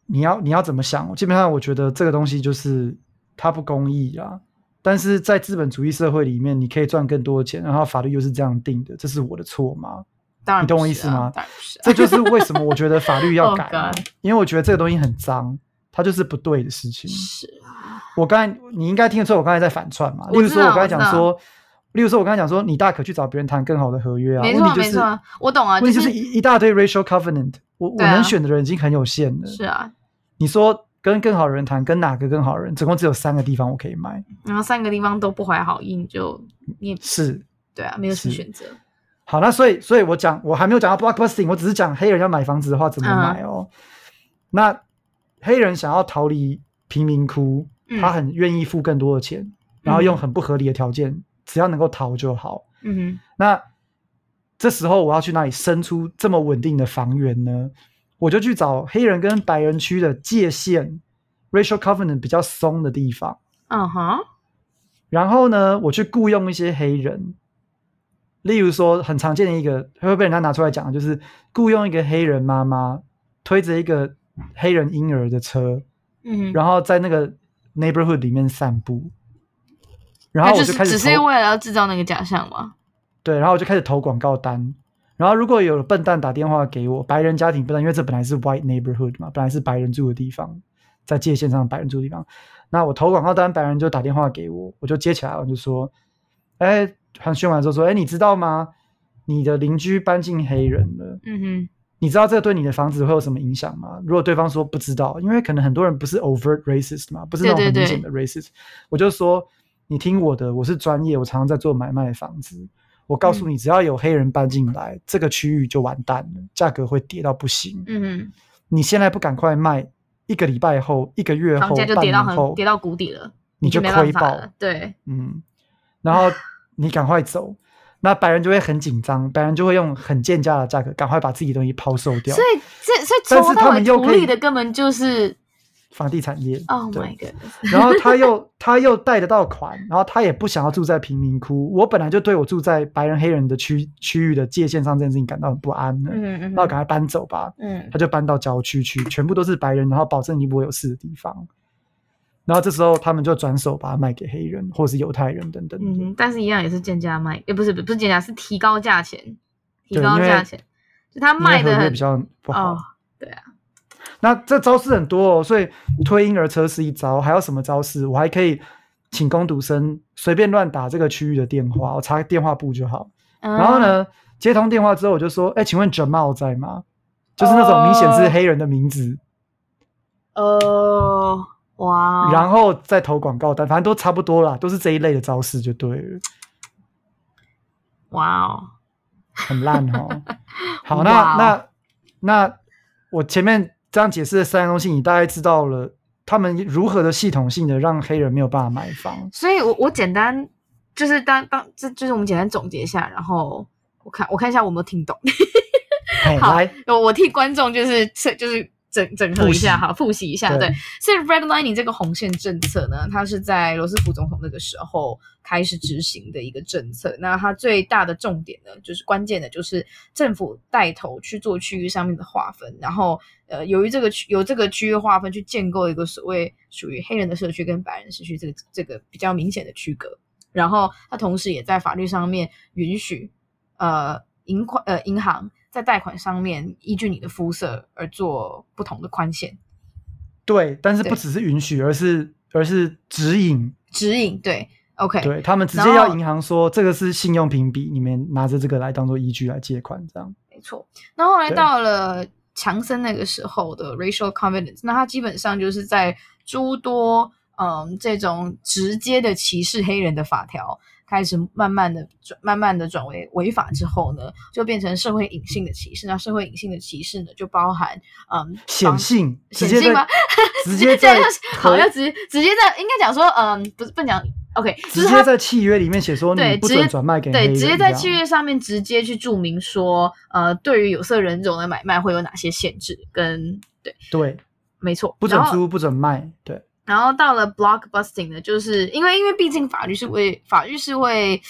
你要你要怎么想？基本上我觉得这个东西就是它不公义啊。但是在资本主义社会里面，你可以赚更多的钱，然后法律又是这样定的，这是我的错吗？当然、啊，你懂我意思吗？这就是为什么我觉得法律要 改、啊，oh、因为我觉得这个东西很脏，它就是不对的事情。是啊，我刚才你应该听得出我刚才在反串嘛？例如说，我刚才讲说，例如说，我刚才讲说，你大可去找别人谈更好的合约啊。没错、就是，没错，我懂啊。问题就是一、一大堆 racial covenant，我、啊、我能选的人已经很有限了。是啊。你说跟更好的人谈，跟哪个更好的人？总共只有三个地方我可以卖，然后三个地方都不怀好意，就你也是对啊，没有什么选择。好，那所以，所以我讲，我还没有讲到 blockbusting，我只是讲黑人要买房子的话怎么买哦。嗯、那黑人想要逃离贫民窟，他很愿意付更多的钱，嗯、然后用很不合理的条件，嗯、只要能够逃就好。嗯哼，那这时候我要去哪里生出这么稳定的房源呢？我就去找黑人跟白人区的界限，racial covenant 比较松的地方。嗯哼。然后呢，我去雇佣一些黑人，例如说很常见的一个会被人家拿出来讲，就是雇佣一个黑人妈妈推着一个黑人婴儿的车，嗯，然后在那个 neighborhood 里面散步。然后我就开始，只是为了要制造那个假象吗？对，然后我就开始投广告单。然后，如果有笨蛋打电话给我，白人家庭笨蛋，因为这本来是 white neighborhood 嘛，本来是白人住的地方，在界线上白人住的地方。那我投广告单，白人就打电话给我，我就接起来，我就说：“哎，很凶完之后说，哎，你知道吗？你的邻居搬进黑人了。嗯哼，你知道这对你的房子会有什么影响吗？如果对方说不知道，因为可能很多人不是 overt racist 嘛，不是那种很明显的 racist，我就说你听我的，我是专业，我常常在做买卖房子。”我告诉你，只要有黑人搬进来，嗯、这个区域就完蛋了，价格会跌到不行。嗯，你现在不赶快卖，一个礼拜后、一个月后、半年后，跌到谷底了，你就亏爆了。对，嗯，然后你赶快走，那白人就会很紧张，白人就会用很贱价的价格赶快把自己的东西抛售掉。所以，这所以，但是他们又图利的根本就是。房地产业，Oh my god！然后他又他又贷得到款，然后他也不想要住在贫民窟。我本来就对我住在白人黑人的区区域的界限上这件事情感到很不安了。嗯嗯，那我赶快搬走吧。嗯，他就搬到郊区去，全部都是白人，然后保证你不会有事的地方。然后这时候他们就转手把它卖给黑人或是犹太人等等。嗯，但是一样也是贱价卖，也不是不是贱价，是提高价钱，提高价钱，就他卖的比较不好。Oh, 对啊。那这招式很多哦，所以推婴儿车是一招，还有什么招式？我还可以请工读生随便乱打这个区域的电话，我查电话簿就好。嗯、然后呢，接通电话之后，我就说：“哎，请问 Jamal 在吗？”就是那种明显是黑人的名字。呃，哇！然后再投广告单，反正都差不多啦，都是这一类的招式就对了。哇哦，很烂哦。好，那那那我前面。这样解释的三样东西，你大概知道了他们如何的系统性的让黑人没有办法买房。所以我，我我简单就是当当这就是我们简单总结一下，然后我看我看一下我有没有听懂。好，我，我替观众就是就是整整合一下，哈复习一下。对，所以 redlining 这个红线政策呢，它是在罗斯福总统那个时候开始执行的一个政策。那它最大的重点呢，就是关键的，就是政府带头去做区域上面的划分，然后呃，由于这个区由这个区域划分去建构一个所谓属于黑人的社区跟白人社区这个这个比较明显的区隔。然后它同时也在法律上面允许呃银款呃银行。在贷款上面依据你的肤色而做不同的宽限，对，但是不只是允许，而是而是指引，指引，对，OK，对他们直接要银行说这个是信用评比，你们拿着这个来当做依据来借款，这样没错。那后来到了强森那个时候的 racial confidence，那他基本上就是在诸多嗯这种直接的歧视黑人的法条。开始慢慢的转，慢慢的转为违法之后呢，就变成社会隐性的歧视。那社会隐性的歧视呢，就包含嗯显性，显性吗？直接在好像直直接在应该讲说嗯不是不讲 OK，直接在契约里面写说对不准转卖给对，直接在契约上面直接去注明说呃对于有色人种的买卖会有哪些限制跟对对没错，不准租不准卖对。然后到了 blockbusting 呢，就是因为因为毕竟法律是会法律是会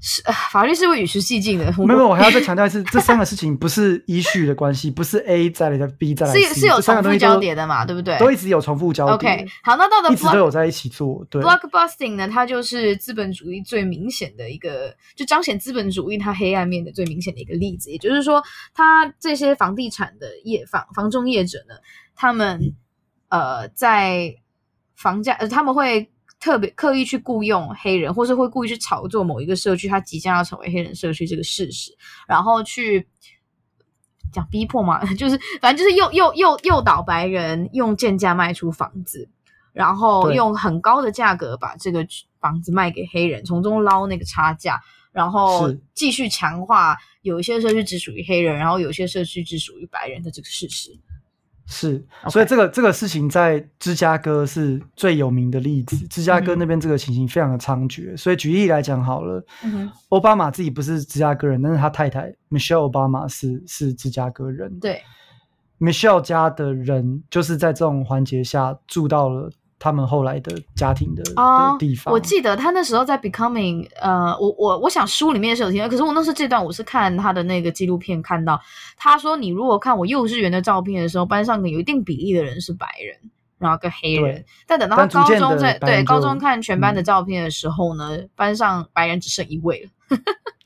是法律是会与时俱进的。没有，我还要再 强调一次，这三个事情不是依序的关系，不是 A 再来的 B 再来 C，是是有重复交叠的嘛，对不对？都一直有重复交叠。OK，好，那到了 block, 一直都有在一起做。对，blockbusting 呢，它就是资本主义最明显的一个，就彰显资本主义它黑暗面的最明显的一个例子。也就是说，它这些房地产的业房房中业者呢，他们。呃，在房价，呃，他们会特别刻意去雇佣黑人，或是会故意去炒作某一个社区，它即将要成为黑人社区这个事实，然后去讲逼迫嘛，就是反正就是诱诱诱诱导白人用贱价卖出房子，然后用很高的价格把这个房子卖给黑人，从中捞那个差价，然后继续强化有一些社区只属于黑人，然后有些社区只属于白人的这个事实。是，所以这个.这个事情在芝加哥是最有名的例子。芝加哥那边这个情形非常的猖獗，嗯、所以举例来讲好了，嗯、奥巴马自己不是芝加哥人，但是他太太 Michelle Obama 是是芝加哥人。对，Michelle 家的人就是在这种环节下住到了。他们后来的家庭的、uh, 的地方，我记得他那时候在 Becoming，呃，我我我想书里面是有提到，可是我那时候这段我是看他的那个纪录片看到，他说你如果看我幼稚园的照片的时候，班上有一定比例的人是白人，然后跟黑人，但等到他高中在对高中看全班的照片的时候呢，嗯、班上白人只剩一位了。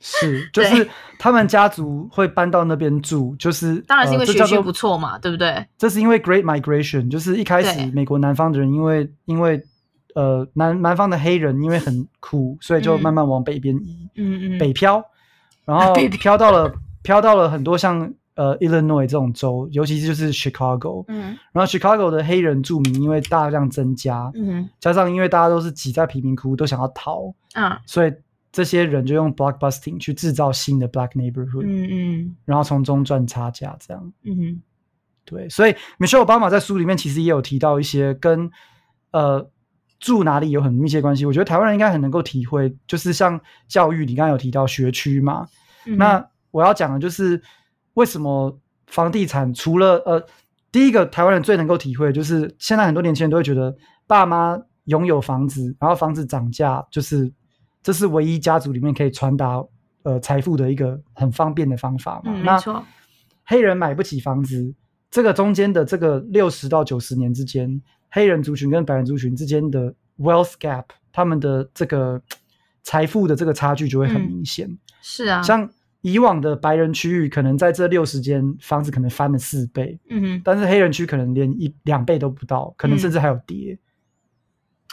是，就是他们家族会搬到那边住，就是当然是因为学区不错嘛，对不对？这是因为 Great Migration，就是一开始美国南方的人，因为因为呃南南方的黑人因为很苦，所以就慢慢往北边移，嗯嗯，北漂，然后 漂。到了漂到了很多像呃 Illinois 这种州，尤其是就是 Chicago，嗯，然后 Chicago 的黑人住民因为大量增加，嗯，加上因为大家都是挤在贫民窟，都想要逃，啊，所以。这些人就用 blockbusting 去制造新的 black neighborhood，嗯嗯，然后从中赚差价，这样，嗯哼，对，所以 Michelle Obama 在书里面其实也有提到一些跟呃住哪里有很密切关系。我觉得台湾人应该很能够体会，就是像教育，你刚刚有提到学区嘛，嗯、那我要讲的就是为什么房地产除了呃第一个台湾人最能够体会，就是现在很多年轻人都会觉得爸妈拥有房子，然后房子涨价就是。这是唯一家族里面可以传达呃财富的一个很方便的方法嘛？嗯、那没错。黑人买不起房子，这个中间的这个六十到九十年之间，黑人族群跟白人族群之间的 wealth gap，他们的这个财富的这个差距就会很明显。嗯、是啊，像以往的白人区域，可能在这六十间房子可能翻了四倍，嗯哼，但是黑人区可能连一两倍都不到，可能甚至还有跌。嗯、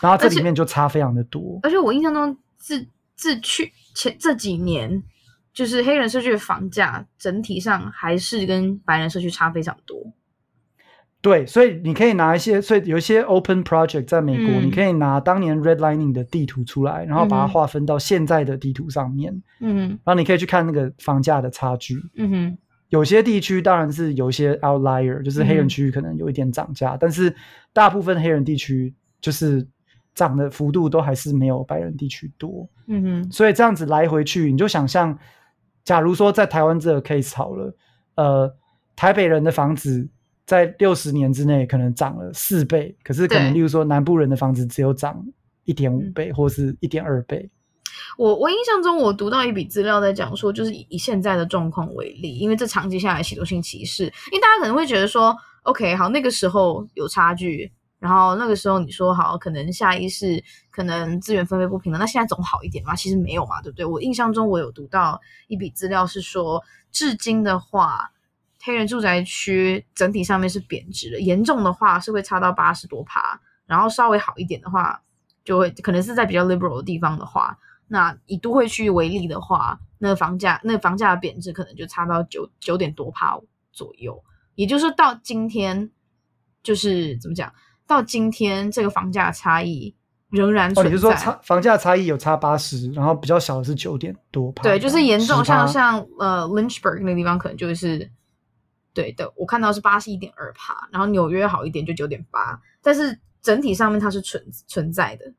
然后这里面就差非常的多。而且我印象中。自自去前这几年，就是黑人社区的房价整体上还是跟白人社区差非常多。对，所以你可以拿一些，所以有一些 open project 在美国，嗯、你可以拿当年 redlining 的地图出来，然后把它划分到现在的地图上面。嗯，然后你可以去看那个房价的差距。嗯哼，有些地区当然是有一些 outlier，就是黑人区域可能有一点涨价，嗯、但是大部分黑人地区就是。涨的幅度都还是没有白人地区多，嗯哼，所以这样子来回去，你就想象，假如说在台湾这个 case 好了，呃，台北人的房子在六十年之内可能涨了四倍，可是可能例如说南部人的房子只有涨一点五倍或是一点二倍。我我印象中，我读到一笔资料在讲说，就是以现在的状况为例，因为这长期下来，系统性歧视，因为大家可能会觉得说，OK，好，那个时候有差距，然后那个时候你说好，可能下一世可能资源分配不平等，那现在总好一点嘛？其实没有嘛，对不对？我印象中我有读到一笔资料是说，至今的话，黑人住宅区整体上面是贬值的，严重的话是会差到八十多趴，然后稍微好一点的话，就会可能是在比较 liberal 的地方的话。那以都会区为例的话，那房价，那房价的贬值可能就差到九九点多趴左右。也就是到今天，就是怎么讲？到今天这个房价差异仍然存在。哦，你是说差房价差异有差八十，然后比较小的是九点多趴？对，就是严重，像像呃 Lynchburg 那个地方可能就是对的，我看到是八十一点二趴，然后纽约好一点就九点八，但是整体上面它是存存在的。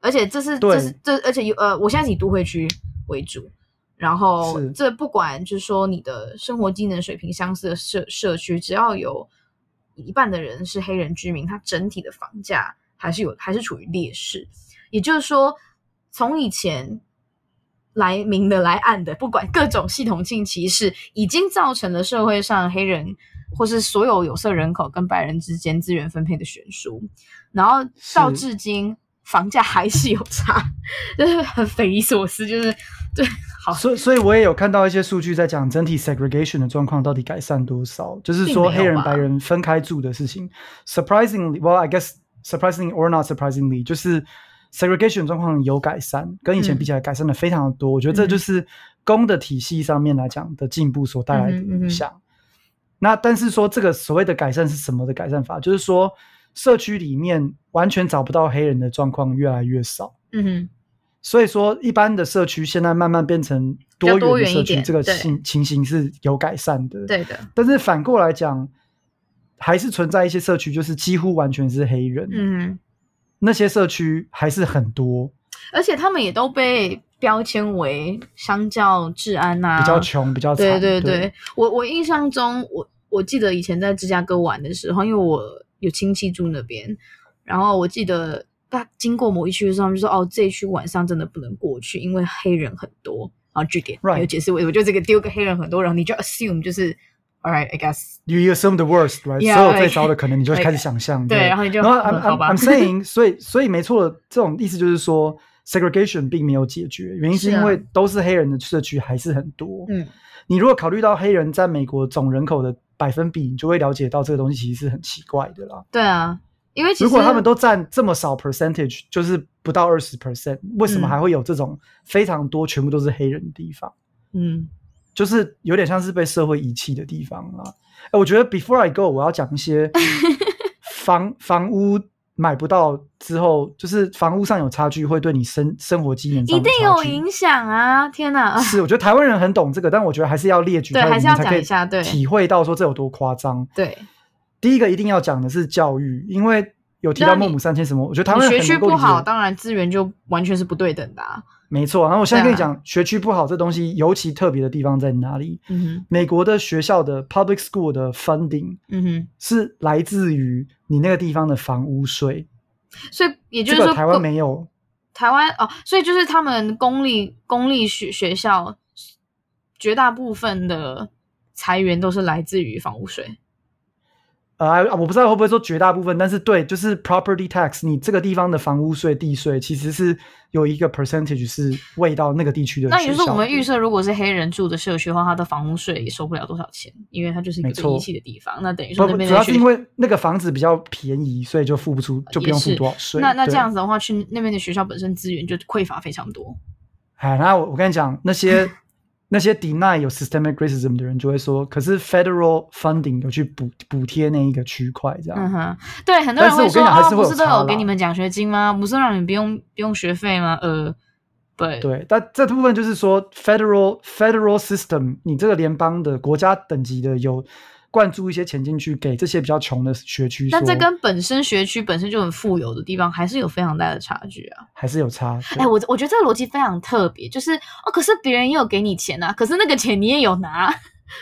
而且这是这是这，而且有呃，我现在是以都会区为主，然后这不管就是说你的生活技能水平相似的社社区，只要有一半的人是黑人居民，它整体的房价还是有还是处于劣势。也就是说，从以前来明的来暗的，不管各种系统性歧视，已经造成了社会上黑人或是所有有色人口跟白人之间资源分配的悬殊，然后到至今。房价还是有差，就是很匪夷所思，就是对，好，所以所以我也有看到一些数据在讲整体 segregation 的状况到底改善多少，就是说黑人白人分开住的事情。Surprisingly，well I guess surprisingly or not surprisingly，就是 segregation 状况有改善，跟以前比起来改善的非常的多。嗯、我觉得这就是公的体系上面来讲的进步所带来的影响。嗯嗯嗯，那但是说这个所谓的改善是什么的改善法？就是说。社区里面完全找不到黑人的状况越来越少，嗯哼，所以说一般的社区现在慢慢变成多元的社区，这个情情形是有改善的，对的。但是反过来讲，还是存在一些社区就是几乎完全是黑人，嗯，那些社区还是很多，而且他们也都被标签为相较治安呐、啊、比较穷、比较惨。对对对，对我我印象中，我我记得以前在芝加哥玩的时候，因为我。有亲戚住那边，然后我记得他经过某一区的时候，他们就说：“哦，这一区晚上真的不能过去，因为黑人很多。”然后据点，right. 有解释为，什么就这个丢个黑人很多，然后你就 assume 就是，all right，I guess you assume the worst，right？、Yeah, 所有最糟的可能你就开始想象，对，然后你就，然后 I'm I'm, I'm saying，所以所以没错，这种意思就是说，segregation 并没有解决，原因是因为都是黑人的社区还是很多。嗯，你如果考虑到黑人在美国总人口的。百分比，你就会了解到这个东西其实是很奇怪的啦。对啊，因为其实如果他们都占这么少 percentage，就是不到二十 percent，为什么还会有这种非常多全部都是黑人的地方？嗯，就是有点像是被社会遗弃的地方啊。哎，我觉得 before I go，我要讲一些 房房屋。买不到之后，就是房屋上有差距，会对你生生活机能上一定有影响啊！天哪，是我觉得台湾人很懂这个，但我觉得还是要列举，对，还是要讲一下，对，体会到说这有多夸张。对，第一个一定要讲的是教育，因为有提到孟母三迁什么，我觉得他们学区不好，当然资源就完全是不对等的啊。没错，然后我现在跟你讲，学区不好这东西尤其特别的地方在哪里？嗯哼，美国的学校的 public school 的 funding，嗯哼，是来自于你那个地方的房屋税。所以也就是说，这个、台湾没有台湾哦，所以就是他们公立公立学学校绝大部分的财源都是来自于房屋税。呃，我不知道会不会说绝大部分，但是对，就是 property tax，你这个地方的房屋税、地税，其实是有一个 percentage 是喂到那个地区的。那也就是说，我们预设，如果是黑人住的社区的话，他的房屋税也收不了多少钱，因为它就是一个被遗弃的地方。那等于说那边主要是因为那个房子比较便宜，所以就付不出，就不用付多少税。那那这样子的话，去那边的学校本身资源就匮乏非常多。哎，那我我跟你讲那些。那些 deny 有 systemic racism 的人就会说，可是 federal funding 有去补补贴那一个区块，这样。嗯哼，对，很多人会说哦，不是都有给你们奖学金吗？不是让你们不用不用学费吗？呃，对对，但这部分就是说 federal federal system，你这个联邦的国家等级的有。灌注一些钱进去，给这些比较穷的学区。但这跟本身学区本身就很富有的地方，还是有非常大的差距啊，还是有差。哎、欸，我我觉得这个逻辑非常特别，就是哦，可是别人也有给你钱啊，可是那个钱你也有拿，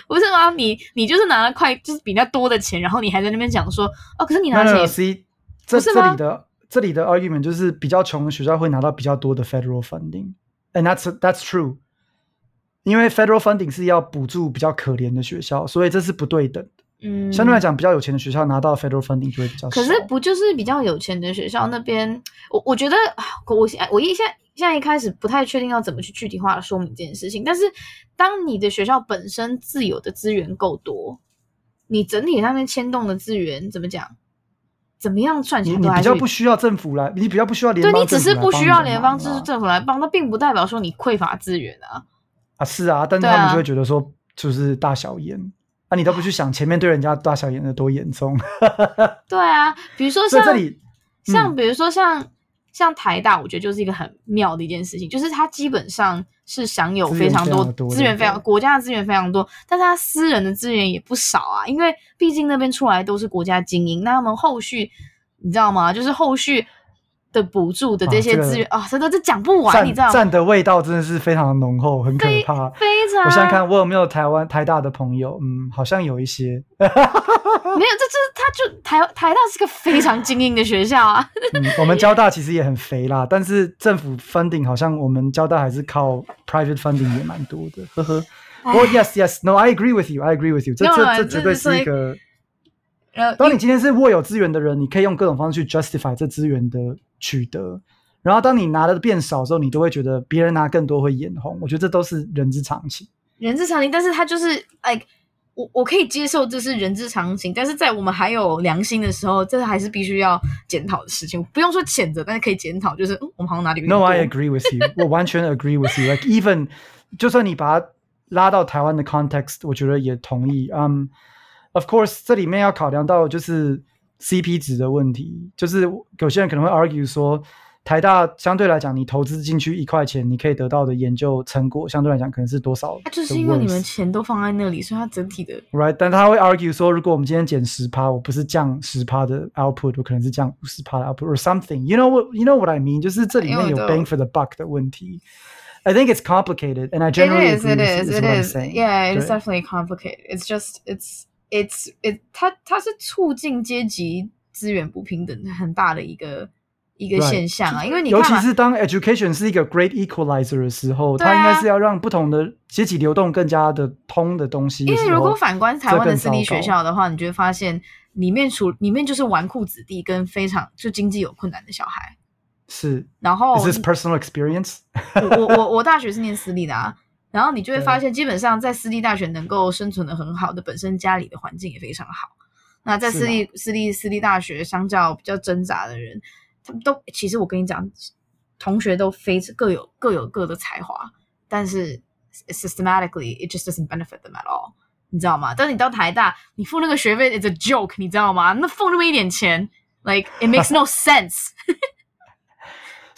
不是吗？你你就是拿了快就是比较多的钱，然后你还在那边讲说哦，可是你拿钱，C 这这里的这里的 argument 就是比较穷的学校会拿到比较多的 federal funding，and that's that's true。因为 federal funding 是要补助比较可怜的学校，所以这是不对等的。嗯，相对来讲，比较有钱的学校拿到 federal funding 就会比较少。可是不就是比较有钱的学校那边？我我觉得我现我一现在现在一开始不太确定要怎么去具体化的说明这件事情。但是当你的学校本身自有的资源够多，你整体上面牵动的资源怎么讲？怎么样算起来？你比较不需要政府来，你比较不需要联邦。对，你只是不需要联邦支持政府来帮，那并不代表说你匮乏资源啊。啊，是啊，但是他们就会觉得说，就是大小眼，啊，啊，你都不去想前面对人家大小眼的多严重。对啊，比如说像这里，像比如说像像台大，我觉得就是一个很妙的一件事情，就是它基本上是享有非常多资源，非常国家的资源非常多，但是它私人的资源也不少啊，因为毕竟那边出来都是国家精英，那他们后续你知道吗？就是后续。的补助的这些资源啊，真的这讲不完，你知道吗？赞的味道真的是非常浓厚，很可怕。非常，我想想看，我有没有台湾台大的朋友？嗯，好像有一些。没有，这这他就台台大是个非常精英的学校啊。嗯，我们交大其实也很肥啦，但是政府 funding 好像我们交大还是靠 private funding 也蛮多的。呵呵。Oh yes yes no I agree with you I agree with you。这这这绝对是一个。呃，当你今天是握有资源的人，你可以用各种方式去 justify 这资源的取得。然后，当你拿的变少的时候，你都会觉得别人拿更多会眼红。我觉得这都是人之常情，人之常情。但是，他就是，like，我我可以接受这是人之常情。但是在我们还有良心的时候，这还是必须要检讨的事情。不用说谴责，但是可以检讨，就是、嗯、我们好像哪里 No, I agree with you。我完全 agree with you。Like even，就算你把它拉到台湾的 context，我觉得也同意。嗯、um,。Of course，这里面要考量到就是 CP 值的问题，就是有些人可能会 argue 说，台大相对来讲，你投资进去一块钱，你可以得到的研究成果相对来讲可能是多少？就是因为你们钱都放在那里，所以它整体的 right。但他会 argue 说，如果我们今天减十趴，我不是降十趴的 output，我可能是降五十趴的 output，or something。You know what? You know what I mean？就是这里面有 bang for the buck 的问题。I think it's complicated, and I generally agree with what I'm saying. Yeah, it's definitely complicated. It's just it's It's it 它它是促进阶级资源不平等很大的一个一个现象啊，因为你尤其是当 education 是一个 great equalizer 的时候，它应该是要让不同的阶级流动更加的通的东西。因为如果反观台湾的私立学校的话，你就会发现里面除里面就是纨绔子弟跟非常就经济有困难的小孩。是，然后 Is this personal experience？我我我大学是念私立的啊。然后你就会发现，基本上在私立大学能够生存的很好的，本身家里的环境也非常好。那在私立私立私立大学，相较比较挣扎的人，他们都其实我跟你讲，同学都非各有各有各的才华，但是 systematically it just doesn't benefit them at all，你知道吗？但是你到台大，你付那个学费 it's a joke，你知道吗？那付那么一点钱，like it makes no sense。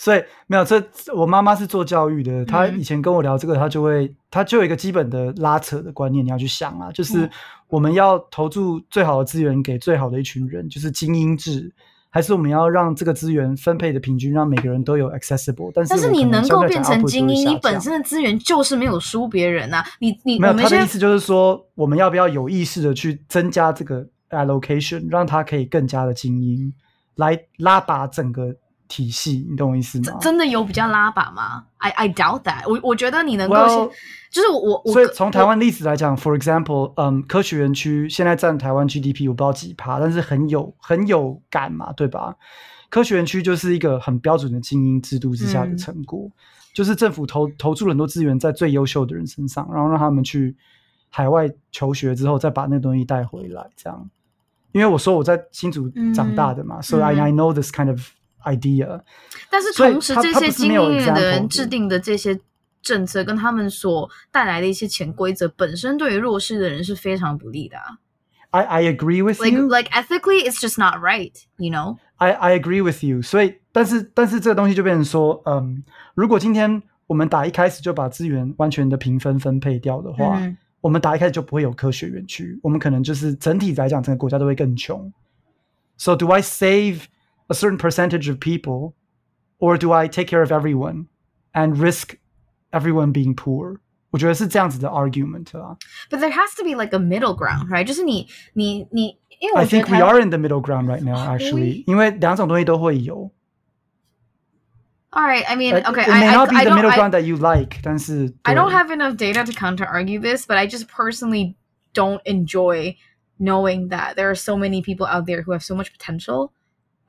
所以没有这，我妈妈是做教育的，她以前跟我聊这个，她就会，她就有一个基本的拉扯的观念，你要去想啊，就是我们要投注最好的资源给最好的一群人，就是精英制，还是我们要让这个资源分配的平均，让每个人都有 accessible？但是但是你能够变成精英，你本身的资源就是没有输别人啊，你你没有他的意思就是说，我们要不要有意识的去增加这个 allocation，让他可以更加的精英，来拉拔整个。体系，你懂我意思吗？真的有比较拉把吗？I I doubt that 我。我我觉得你能够先，well, 就是我我。所以从台湾历史来讲，for example，嗯，科学园区现在占台湾 GDP 我不知道几趴，但是很有很有感嘛，对吧？科学园区就是一个很标准的精英制度之下的成果，嗯、就是政府投投注了很多资源在最优秀的人身上，然后让他们去海外求学之后，再把那东西带回来，这样。因为我说我在新竹长大的嘛，所以、嗯 so、I I know this kind of。idea，但是同时这些精英的人制定的这些政策，跟他们所带来的一些潜规则，本身对于弱势的人是非常不利的。I I agree with you. Like like ethically, it's just not right. You know. I I agree with you. 所以，但是但是这个东西就变成说，嗯，如果今天我们打一开始就把资源完全的平分分配掉的话，嗯、我们打一开始就不会有科学园区，我们可能就是整体来讲，整个国家都会更穷。So do I save? a certain percentage of people, or do I take care of everyone and risk everyone being poor? 我觉得是这样子的 argument 啊。But there has to be like a middle ground, right？就是你你你，因为我 I think we are in the middle ground right now, actually，因为两种东西都会有。All right, I mean, okay, it may not be I, the middle I, ground that you like, 但是 I don't have enough data to counter argue this, but I just personally don't enjoy knowing that there are so many people out there who have so much potential,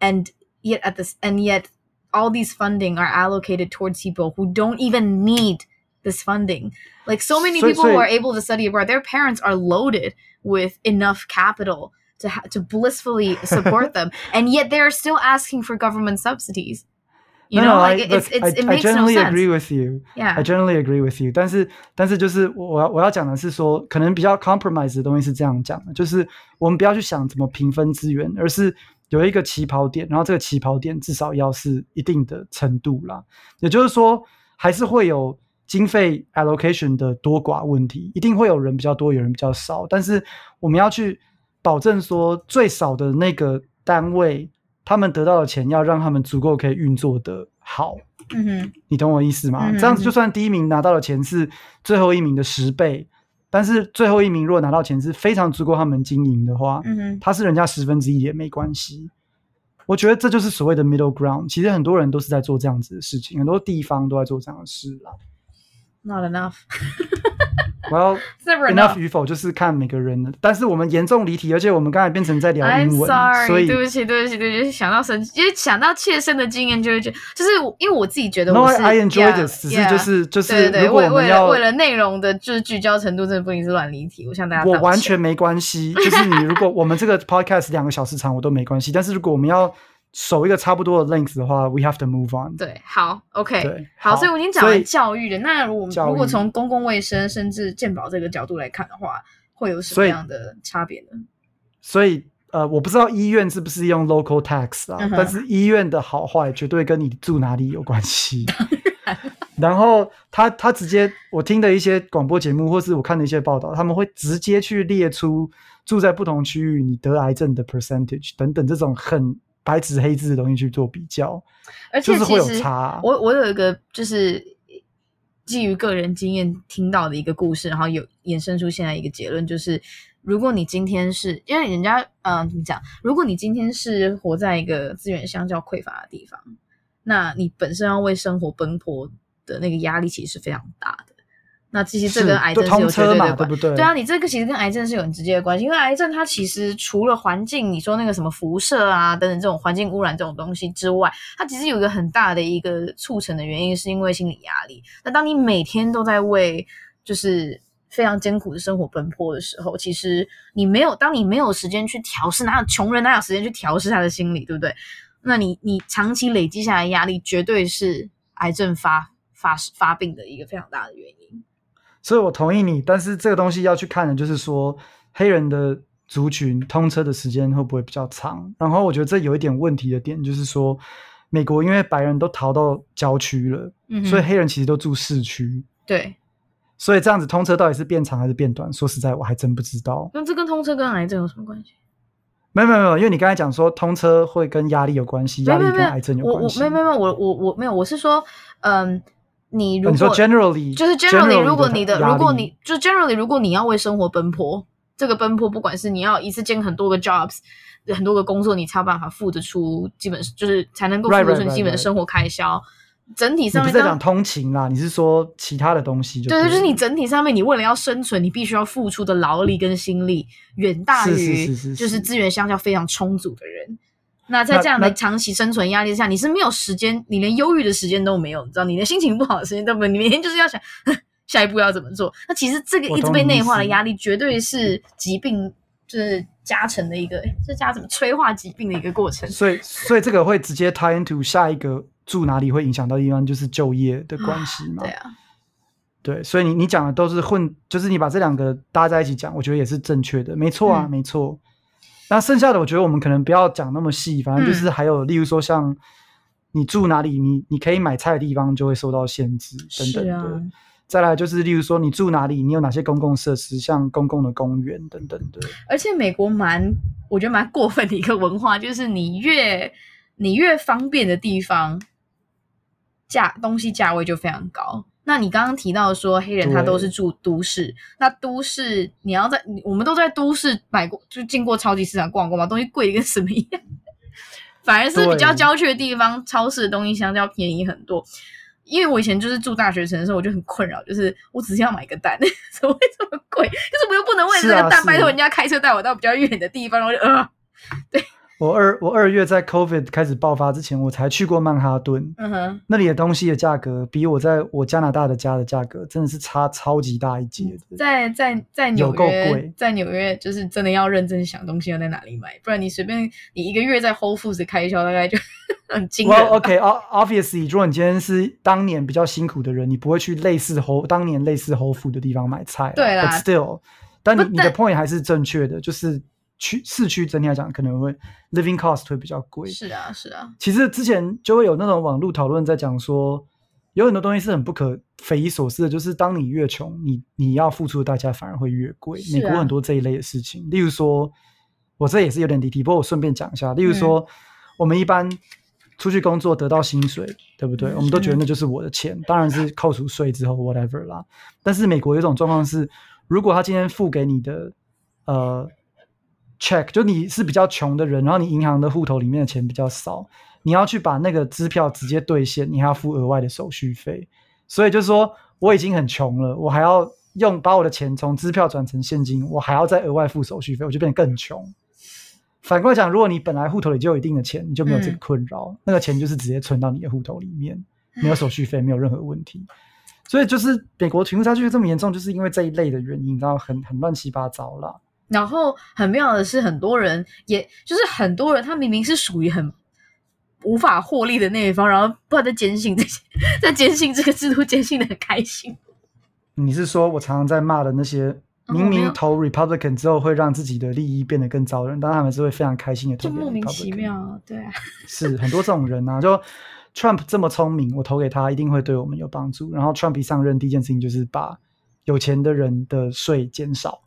and yet at this, and yet all these funding are allocated towards people who don't even need this funding. Like so many people who are able to study abroad, their parents are loaded with enough capital to ha- to blissfully support them, and yet they're still asking for government subsidies. You know, no, like I, it's, it's, I, it makes I generally no sense. agree with you. Yeah, I generally agree with you. 但是，但是就是我我要讲的是说，可能比较 compromise 的东西是这样讲的，就是我们不要去想怎么平分资源，而是 有一个起跑点，然后这个起跑点至少要是一定的程度啦。也就是说，还是会有经费 allocation 的多寡问题，一定会有人比较多，有人比较少。但是我们要去保证说，最少的那个单位。他们得到的钱要让他们足够可以运作的好，嗯哼，你懂我意思吗？嗯，这样子就算第一名拿到的钱是最后一名的十倍，但是最后一名如果拿到钱是非常足够他们经营的话，他是人家十分之一也没关系。我觉得这就是所谓的 middle ground。其实很多人都是在做这样子的事情，很多地方都在做这样的事啦。Not enough。Well, enough 与否就是看每个人的，但是我们严重离题，而且我们刚才变成在聊英文 I'm sorry, 所以对不起，对不起，对不起，想到生，因为想到切身的经验，就会觉得，就是因为我自己觉得我是 No, I enjoy yeah, this，只是就是就是，对对对，如果我们要为了为了内容的就是聚焦程度，真的不一定是乱离题。我向大家，我完全没关系，就是你如果我们这个 podcast 两个小时长，我都没关系。但是如果我们要守一个差不多的 length 的话，we have to move on。对，好，OK，对，好，好，所以我已经讲完教育了。那如果教育如果从公共卫生甚至健保这个角度来看的话，会有什么样的差别呢？所以，呃，我不知道医院是不是用 local tax 啊，嗯、但是医院的好坏绝对跟你住哪里有关系。然。然后他他直接我听的一些广播节目，或是我看的一些报道，他们会直接去列出住在不同区域你得癌症的 percentage 等等这种很。白纸黑字的东西去做比较，而且就是会有差啊。我我有一个就是基于个人经验听到的一个故事，然后有衍生出现在一个结论，就是如果你今天是因为人家嗯怎么讲，如果你今天是活在一个资源相较匮乏的地方，那你本身要为生活奔波的那个压力其实是非常大的。那其实这跟癌症是有绝对的关，对不对？对啊，你这个其实跟癌症是有很直接的关系，因为癌症它其实除了环境，你说那个什么辐射啊等等这种环境污染这种东西之外，它其实有一个很大的一个促成的原因，是因为心理压力。那当你每天都在为就是非常艰苦的生活奔波的时候，其实你没有，当你没有时间去调试，哪有穷人哪有时间去调试他的心理，对不对？那你你长期累积下来压力，绝对是癌症发发发病的一个非常大的原因。所以我同意你，但是这个东西要去看的，就是说黑人的族群通车的时间会不会比较长？然后我觉得这有一点问题的点，就是说美国因为白人都逃到郊区了，嗯，所以黑人其实都住市区。对，所以这样子通车到底是变长还是变短？说实在，我还真不知道。那这跟通车跟癌症有什么关系？没有没有没有，因为你刚才讲说通车会跟压力有关系，压力跟癌症有关系。没有没有没有，我我我没有，我是说，嗯。你如果、哦、你说 generally 就是 generally，如果你的，如果你就 generally，如果你要为生活奔波，这个奔波不管是你要一次兼很多个 jobs，很多个工作，你才有办法付得出基本就是才能够付得出基本的生活开销。Right, right, right, right. 整体上面，你不是在讲通勤啦，你是说其他的东西就对？对，就是你整体上面，你为了要生存，你必须要付出的劳力跟心力远大于就是资源相较非常充足的人。那在这样的长期生存压力之下，你是没有时间，你连忧郁的时间都没有，你知道，你连心情不好的时间都没有，你每天就是要想 下一步要怎么做。那其实这个一直被内化的压力，绝对是疾病就是加成的一个，这加怎么催化疾病的一个过程。所以，所以这个会直接 tie into 下一个住哪里会影响到地方，就是就业的关系嘛？对啊，对，所以你你讲的都是混，就是你把这两个搭在一起讲，我觉得也是正确的，没错啊，嗯、没错。那剩下的，我觉得我们可能不要讲那么细，反正就是还有，例如说像你住哪里，你你可以买菜的地方就会受到限制等等的。啊、再来就是，例如说你住哪里，你有哪些公共设施，像公共的公园等等的。而且美国蛮，我觉得蛮过分的一个文化，就是你越你越方便的地方，价东西价位就非常高。那你刚刚提到说黑人他都是住都市，那都市你要在我们都在都市买过，就进过超级市场逛过嘛，东西贵的跟什么一样。反而是比较郊区的地方，超市的东西相对要便宜很多。因为我以前就是住大学城的时候，我就很困扰，就是我只是要买个蛋，怎么会这么贵？可是我又不能为了这个蛋拜托人家开车带我到比较远的地方，然后就呃，对。我二我二月在 COVID 开始爆发之前，我才去过曼哈顿。嗯哼，那里的东西的价格比我在我加拿大的家的价格真的是差超级大一截。在在在纽约，有够贵。在纽约就是真的要认真想东西要在哪里买，不然你随便你一个月在 Whole Foods 开销大概就 很惊人。Well, OK，obviously，如果你今天是当年比较辛苦的人，你不会去类似 Whole 当年类似 Whole Foods 的地方买菜。对啦，But still，但你你的 point 还是正确的，就是。区市区整体来讲可能会 living cost 会比较贵。是啊，是啊。其实之前就会有那种网络讨论在讲说，有很多东西是很不可匪夷所思的，就是当你越穷，你你要付出的代价反而会越贵。啊、美国很多这一类的事情，例如说，我这也是有点离题，不过我顺便讲一下。例如说，嗯、我们一般出去工作得到薪水，对不对？我们都觉得那就是我的钱，当然是扣除税之后 whatever 啦。但是美国有一种状况是，如果他今天付给你的，呃。Check 就你是比较穷的人，然后你银行的户头里面的钱比较少，你要去把那个支票直接兑现，你还要付额外的手续费。所以就是说，我已经很穷了，我还要用把我的钱从支票转成现金，我还要再额外付手续费，我就变得更穷。反过来讲，如果你本来户头里就有一定的钱，你就没有这个困扰，嗯、那个钱就是直接存到你的户头里面，没有手续费，没有任何问题。所以就是美国贫富差距这么严重，就是因为这一类的原因，然后很很乱七八糟啦。然后很妙的是，很多人也就是很多人，他明明是属于很无法获利的那一方，然后不知道在坚信这些，在坚信这个制度，坚信的很开心。你是说我常常在骂的那些明明投 Republican 之后会让自己的利益变得更糟的人，但他们是会非常开心的投就莫名其妙，对啊，是很多这种人啊，就 Trump 这么聪明，我投给他一定会对我们有帮助。然后 Trump 一上任第一件事情就是把有钱的人的税减少。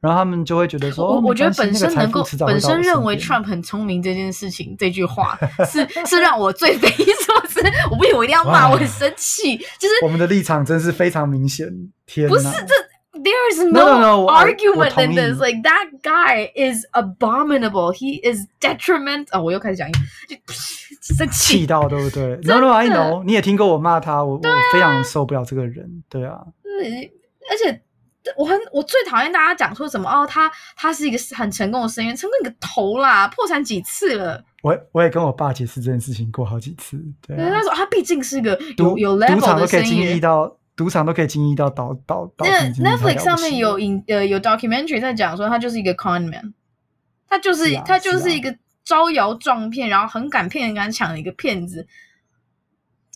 然后他们就会觉得说，我我觉得本身能够本身认为 Trump 很聪明这件事情，这句话 是是让我最匪夷所思。我不行，我一定要骂，我很生气。就是我们的立场真是非常明显。天哪，不是这，There is no, no, no argument in this. Like that guy is abominable. He is detriment. 啊、哦，我又开始讲英语，就生气气到对不对？No, no, I know. 你也听过我骂他，我、啊、我非常受不了这个人。对啊，对，而且。我很我最讨厌大家讲说什么哦，他他是一个很成功的生意人，成功你个头啦，破产几次了。我我也跟我爸解释这件事情过好几次，对、啊。他说他毕竟是个有有 level 的生意人，赌场都可以经历到倒倒倒。那 Netflix 上面有影呃有 documentary 在讲说他就是一个 con man，他就是，是、啊、他就是一个招摇撞骗，然后很敢骗、很敢抢的一个骗子。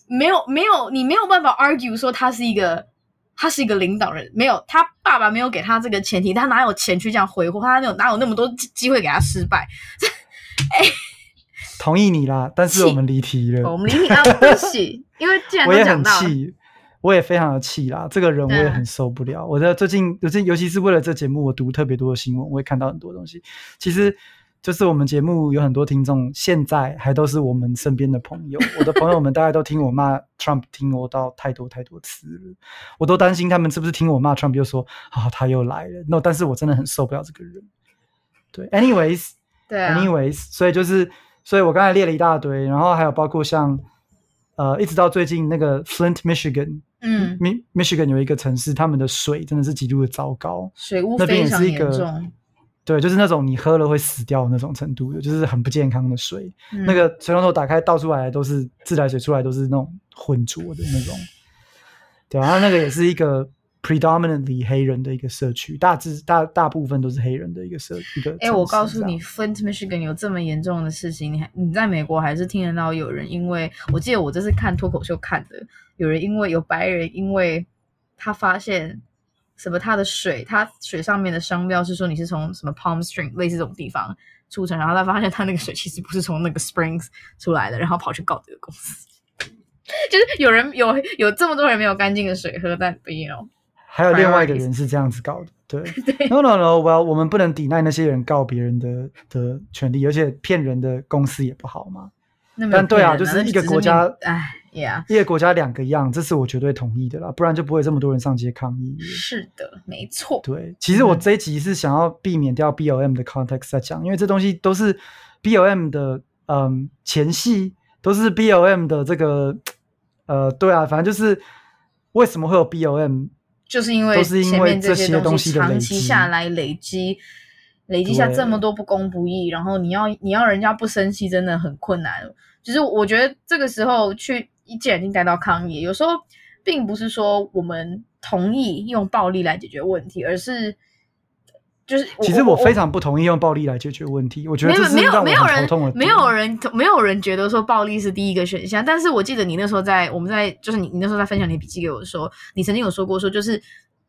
没有没有，你没有办法 argue 说他是一个。他是一个领导人，没有他爸爸没有给他这个前提，他哪有钱去这样挥霍？他哪有哪有那么多机会给他失败？哎，同意你啦，但是我们离题了。我们离题啊，不起，因为既然我也很气，我也非常的气啦。这个人我也很受不了。我在最近，尤其尤其是为了这节目，我读特别多的新闻，我会看到很多东西。其实。就是我们节目有很多听众，现在还都是我们身边的朋友。我的朋友们大概都听我骂 Trump，听我到太多太多次了，我都担心他们是不是听我骂 Trump 又说啊、哦、他又来了。No，但是我真的很受不了这个人。对，anyways，对啊，anyways，所以就是，所以我刚才列了一大堆，然后还有包括像呃，一直到最近那个 Flint Michigan，嗯，Michigan 有一个城市，他们的水真的是极度的糟糕，水污非常严重。对，就是那种你喝了会死掉的那种程度的，就是很不健康的水。嗯、那个水龙头打开倒出来都是自来水，出来都是那种浑浊的那种。对，然后那个也是一个 predominantly 黑人的一个社区，大致大大部分都是黑人的一个社区。一个哎，我告诉你，Flint Michigan 有这么严重的事情，你还你在美国还是听得到有人因为，我记得我这是看脱口秀看的，有人因为有白人因为他发现。什么？它的水，它水上面的商标是说你是从什么 Palm Springs 类似这种地方出城，然后他发现他那个水其实不是从那个 Springs 出来的，然后跑去告这个公司，就是有人有有这么多人没有干净的水喝，但不一样。还有另外一个人是这样子告的，对，对，No No No，Well，我们不能抵赖那些人告别人的的权利，而且骗人的公司也不好嘛。但对啊，就是一个国家，哎呀，一个国家两个样，这是我绝对同意的啦，不然就不会这么多人上街抗议。是的，没错。对，其实我这一集是想要避免掉 BOM 的 context 在讲，因为这东西都是 BOM 的，嗯，前戏都是 BOM 的这个，呃，对啊，反正就是为什么会有 BOM，就是因为都是因为这些东西长期下来累积。累积下这么多不公不义，然后你要你要人家不生气，真的很困难。就是我觉得这个时候去一记眼镜带到抗议，有时候并不是说我们同意用暴力来解决问题，而是就是其实我非常不同意用暴力来解决问题。我觉得这是让我很头痛的。没有人没有人没有人觉得说暴力是第一个选项。但是我记得你那时候在我们在就是你你那时候在分享你笔记给我说，你曾经有说过说就是。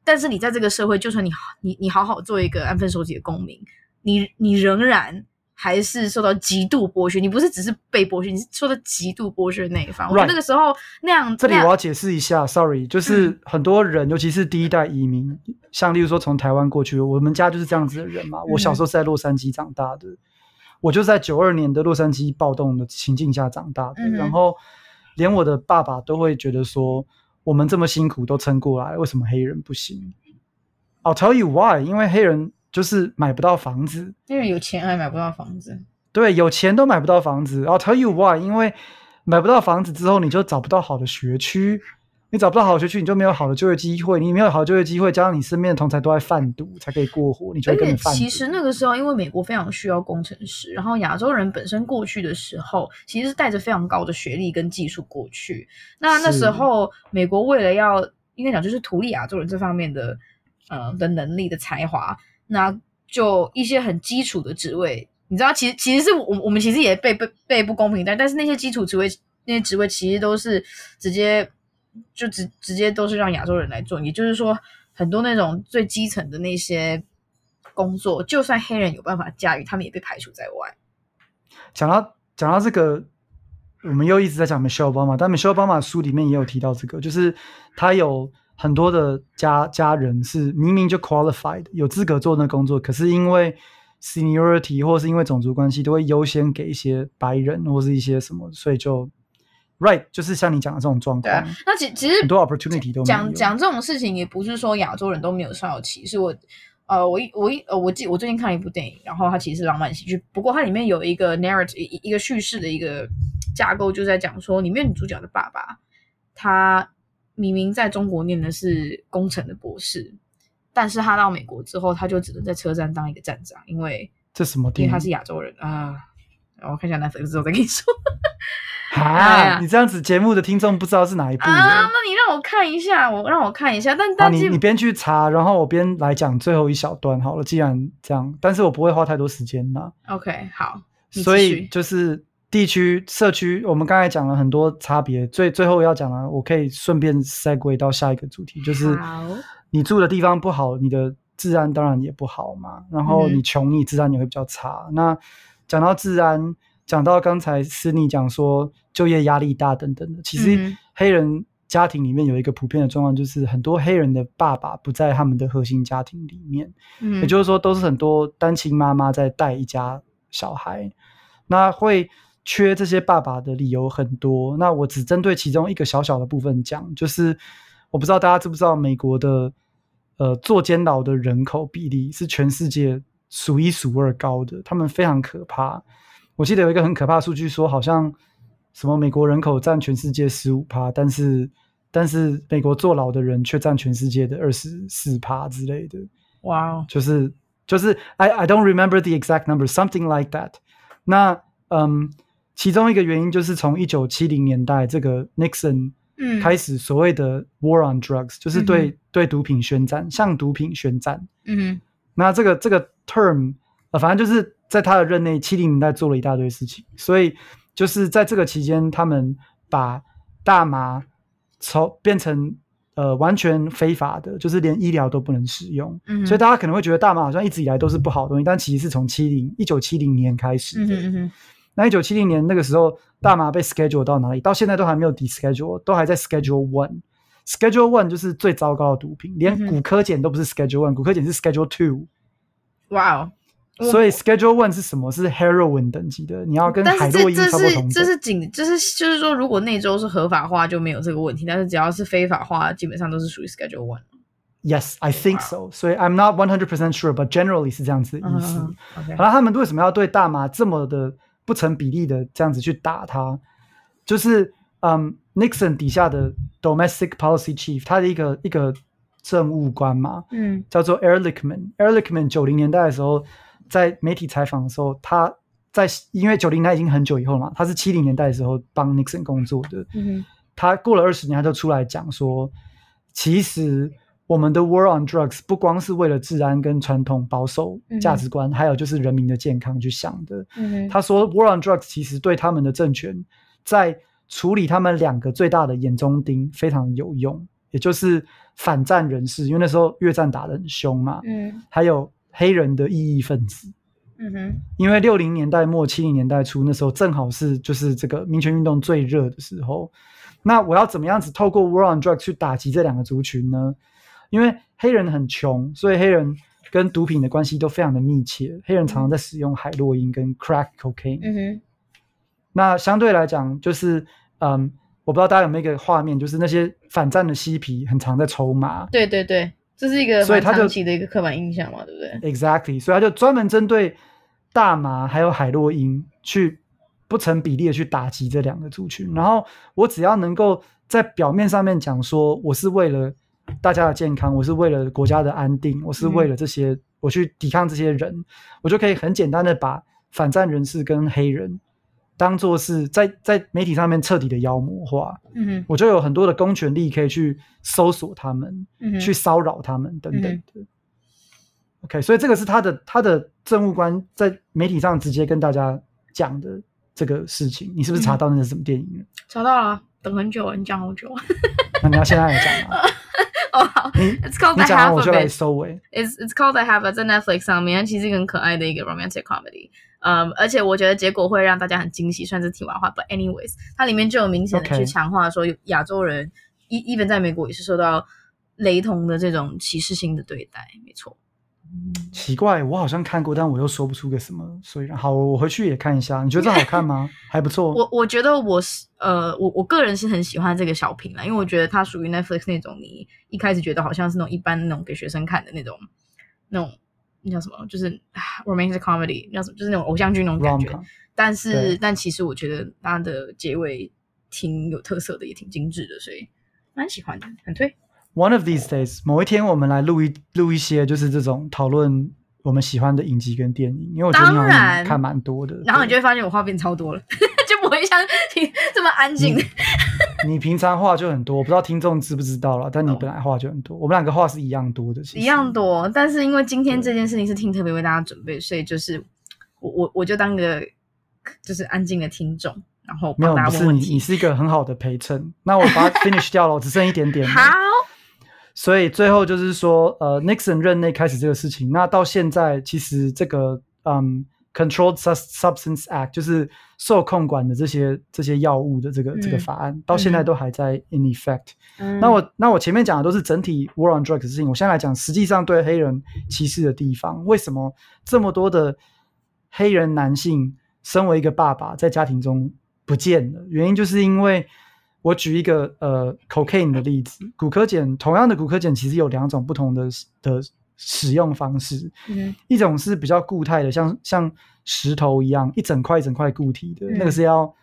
但是你在这个社会，就算你好，你你好好做一个安分守己的公民，你你仍然还是受到极度剥削。你不是只是被剥削，你是受到极度剥削的那一方。我觉得那个时候那样，这里我要解释一下，Sorry，就是很多人，嗯、尤其是第一代移民，像例如说从台湾过去，我们家就是这样子的人嘛。我小时候是在洛杉矶长大的，嗯、我就在九二年的洛杉矶暴动的情境下长大的，嗯、然后连我的爸爸都会觉得说。我们这么辛苦都撑过来，为什么黑人不行？I'll tell you why，因为黑人就是买不到房子，黑人有钱还买不到房子。对，有钱都买不到房子。I'll tell you why，因为买不到房子之后，你就找不到好的学区。你找不到好学区，你就没有好的就业机会。你没有好的就业机会，加上你身边的同才都在贩毒，才可以过活。你就会跟着贩毒。其实那个时候，因为美国非常需要工程师，然后亚洲人本身过去的时候，其实是带着非常高的学历跟技术过去。那那时候，美国为了要应该讲就是图利亚洲人这方面的呃的能力的才华，那就一些很基础的职位，你知道，其实其实是我我们其实也被被被不公平但，但是那些基础职位那些职位其实都是直接。就直直接都是让亚洲人来做，也就是说，很多那种最基层的那些工作，就算黑人有办法驾驭，他们也被排除在外。讲到讲到这个，我们又一直在讲 Michelle Obama，但 Michelle Obama 书里面也有提到这个，就是他有很多的家家人是明明就 qualified 有资格做那工作，可是因为 seniority 或是因为种族关系，都会优先给一些白人或是一些什么，所以就。Right，就是像你讲的这种状况。对啊，那其其实很多 opportunity 都讲讲这种事情，也不是说亚洲人都没有受到歧视。我呃，我一我一呃，我记我最近看了一部电影，然后它其实是浪漫喜剧，不过它里面有一个 narrative 一一个叙事的一个架构，就在讲说，里面女主角的爸爸，他明明在中国念的是工程的博士，但是他到美国之后，他就只能在车站当一个站长，因为这什么电影？因为他是亚洲人啊。然后看一下那粉丝之后再跟你说。啊！你这样子节目的听众不知道是哪一部啊？那你让我看一下，我让我看一下。但但你你边去查，然后我边来讲最后一小段好了。既然这样，但是我不会花太多时间啦。OK，好。所以就是地区社区，我们刚才讲了很多差别。最最后要讲了，我可以顺便 segue 到下一个主题，就是你住的地方不好，你的治安当然也不好嘛。然后你穷，你治安也会比较差。嗯、那讲到治安。讲到刚才斯妮讲说就业压力大等等的，其实黑人家庭里面有一个普遍的状况，就是很多黑人的爸爸不在他们的核心家庭里面，嗯，也就是说都是很多单亲妈妈在带一家小孩，那会缺这些爸爸的理由很多，那我只针对其中一个小小的部分讲，就是我不知道大家知不知道美国的呃坐监牢的人口比例是全世界数一数二高的，他们非常可怕。我记得有一个很可怕的数据，说好像什么美国人口占全世界十五趴，但是但是美国坐牢的人却占全世界的二十四趴之类的。哇哦就是就是 I I don't remember the exact number, something like that。那嗯，其中一个原因就是从一九七零年代这个 Nixon 开始所谓的 War on Drugs，、嗯、就是对、嗯、对毒品宣战，向毒品宣战。嗯，那这个这个 term 呃，反正就是。在他的任内，七零年代做了一大堆事情，所以就是在这个期间，他们把大麻从变成呃完全非法的，就是连医疗都不能使用。嗯，所以大家可能会觉得大麻好像一直以来都是不好的东西，但其实是从七零一九七零年开始的。嗯哼，那一九七零年那个时候，大麻被 schedule 到哪里？到现在都还没有 deschedule，都还在 schedule one。schedule one 就是最糟糕的毒品，连骨科碱都不是 schedule one，古柯碱是 schedule two。哇哦！所以 Schedule One 是什么？是 Heroin 等级的，你要跟海洛因差不多同等。这是仅，这是就是说，如果那周是合法化就没有这个问题，但是只要是非法化，基本上都是属于 Schedule One。Yes, I think so. 所以 I'm not one hundred percent sure, but generally 是这样子的意思。好了，他们为什么要对大麻这么的不成比例的这样子去打它？就是嗯，Nixon 底下的 Domestic Policy Chief，他的一个一个政务官嘛，嗯，叫做 Ehrlichman。Ehrlichman 九零年代的时候，在媒体采访的时候，他在因为九零年代已经很久以后嘛，他是七零年代的时候帮 Nixon 工作的。嗯，他过了二十年，他就出来讲说，其实。我们的 War on Drugs 不光是为了治安跟传统保守价值观，嗯、还有就是人民的健康去想的。嗯、他说，War on Drugs 其实对他们的政权在处理他们两个最大的眼中钉非常有用，也就是反战人士，因为那时候越战打得很凶嘛。嗯、还有黑人的异议分子。嗯哼，因为六零年代末七零年代初那时候正好是就是这个民权运动最热的时候。那我要怎么样子透过 War on Drugs 去打击这两个族群呢？因为黑人很穷，所以黑人跟毒品的关系都非常的密切。黑人常常在使用海洛因跟 crack cocaine。嗯哼。那相对来讲，就是嗯，我不知道大家有没有一个画面，就是那些反战的嬉皮很常在抽麻。对对对，这是一个所以他就起的一个刻板印象嘛，对不对？Exactly，所以他就专门针对大麻还有海洛因去不成比例的去打击这两个族群。然后我只要能够在表面上面讲说，我是为了。大家的健康，我是为了国家的安定，我是为了这些，嗯、我去抵抗这些人，我就可以很简单的把反战人士跟黑人当做是在在媒体上面彻底的妖魔化。我就有很多的公权力可以去搜索他们，嗯、去骚扰他们等等的。嗯、OK，所以这个是他的他的政务官在媒体上直接跟大家讲的这个事情。你是不是查到那是什么电影？嗯、查到了，等很久，你讲好久。那你要现在来讲吗？哦，It's called The Half of It. It's It's called The Half. of It，在 Netflix 上面，其实很可爱的一个 romantic comedy。嗯，而且我觉得结果会让大家很惊喜，算是题外话。But anyways，它里面就有明显的去强化说，亚洲人，even Okay. 在美国也是受到雷同的这种歧视性的对待，没错。奇怪，我好像看过，但我又说不出个什么。所以，好，我回去也看一下。你觉得这好看吗？还不错。我我觉得我是呃，我我个人是很喜欢这个小品啦，因为我觉得它属于 Netflix 那种你一开始觉得好像是那种一般那种给学生看的那种那种那叫什么，就是 romantic comedy，叫什么，就是那种偶像剧那种感觉。但是，但其实我觉得它的结尾挺有特色的，也挺精致的，所以蛮喜欢的，很推。One of these days，某一天我们来录一录一些，就是这种讨论我们喜欢的影集跟电影，因为我觉得你看蛮多的。然后你就会发现我话变超多了，就不会像听这么安静。你，平常话就很多，我不知道听众知不知道了，但你本来话就很多，我们两个话是一样多的，一样多。但是因为今天这件事情是听特别为大家准备，所以就是我我我就当个就是安静的听众，然后没有不是你，你是一个很好的陪衬。那我把它 finish 掉了，我只剩一点点。好。所以最后就是说，呃，Nixon 任内开始这个事情，那到现在其实这个，嗯，Controlled Substance Act 就是受控管的这些这些药物的这个、嗯、这个法案，到现在都还在 in effect。嗯、那我那我前面讲的都是整体 War on Drugs 的事情，我现在来讲实际上对黑人歧视的地方，为什么这么多的黑人男性身为一个爸爸在家庭中不见了？原因就是因为。我举一个呃，cocaine 的例子，骨科碱，同样的骨科碱其实有两种不同的的使用方式，嗯，一种是比较固态的，像像石头一样一整块一整块固体的，嗯、那个是要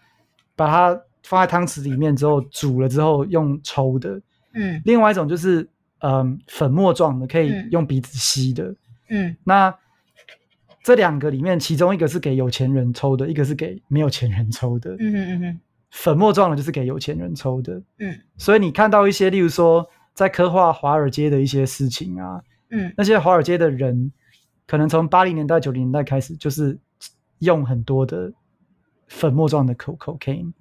把它放在汤匙里面之后煮了之后用抽的，嗯，另外一种就是嗯、呃、粉末状的，可以用鼻子吸的，嗯，那这两个里面，其中一个是给有钱人抽的，一个是给没有钱人抽的，嗯哼嗯哼。粉末状的，就是给有钱人抽的。嗯，所以你看到一些，例如说，在刻画华尔街的一些事情啊，嗯，那些华尔街的人，可能从八零年代、九零年代开始，就是用很多的粉末状的 co cocaine。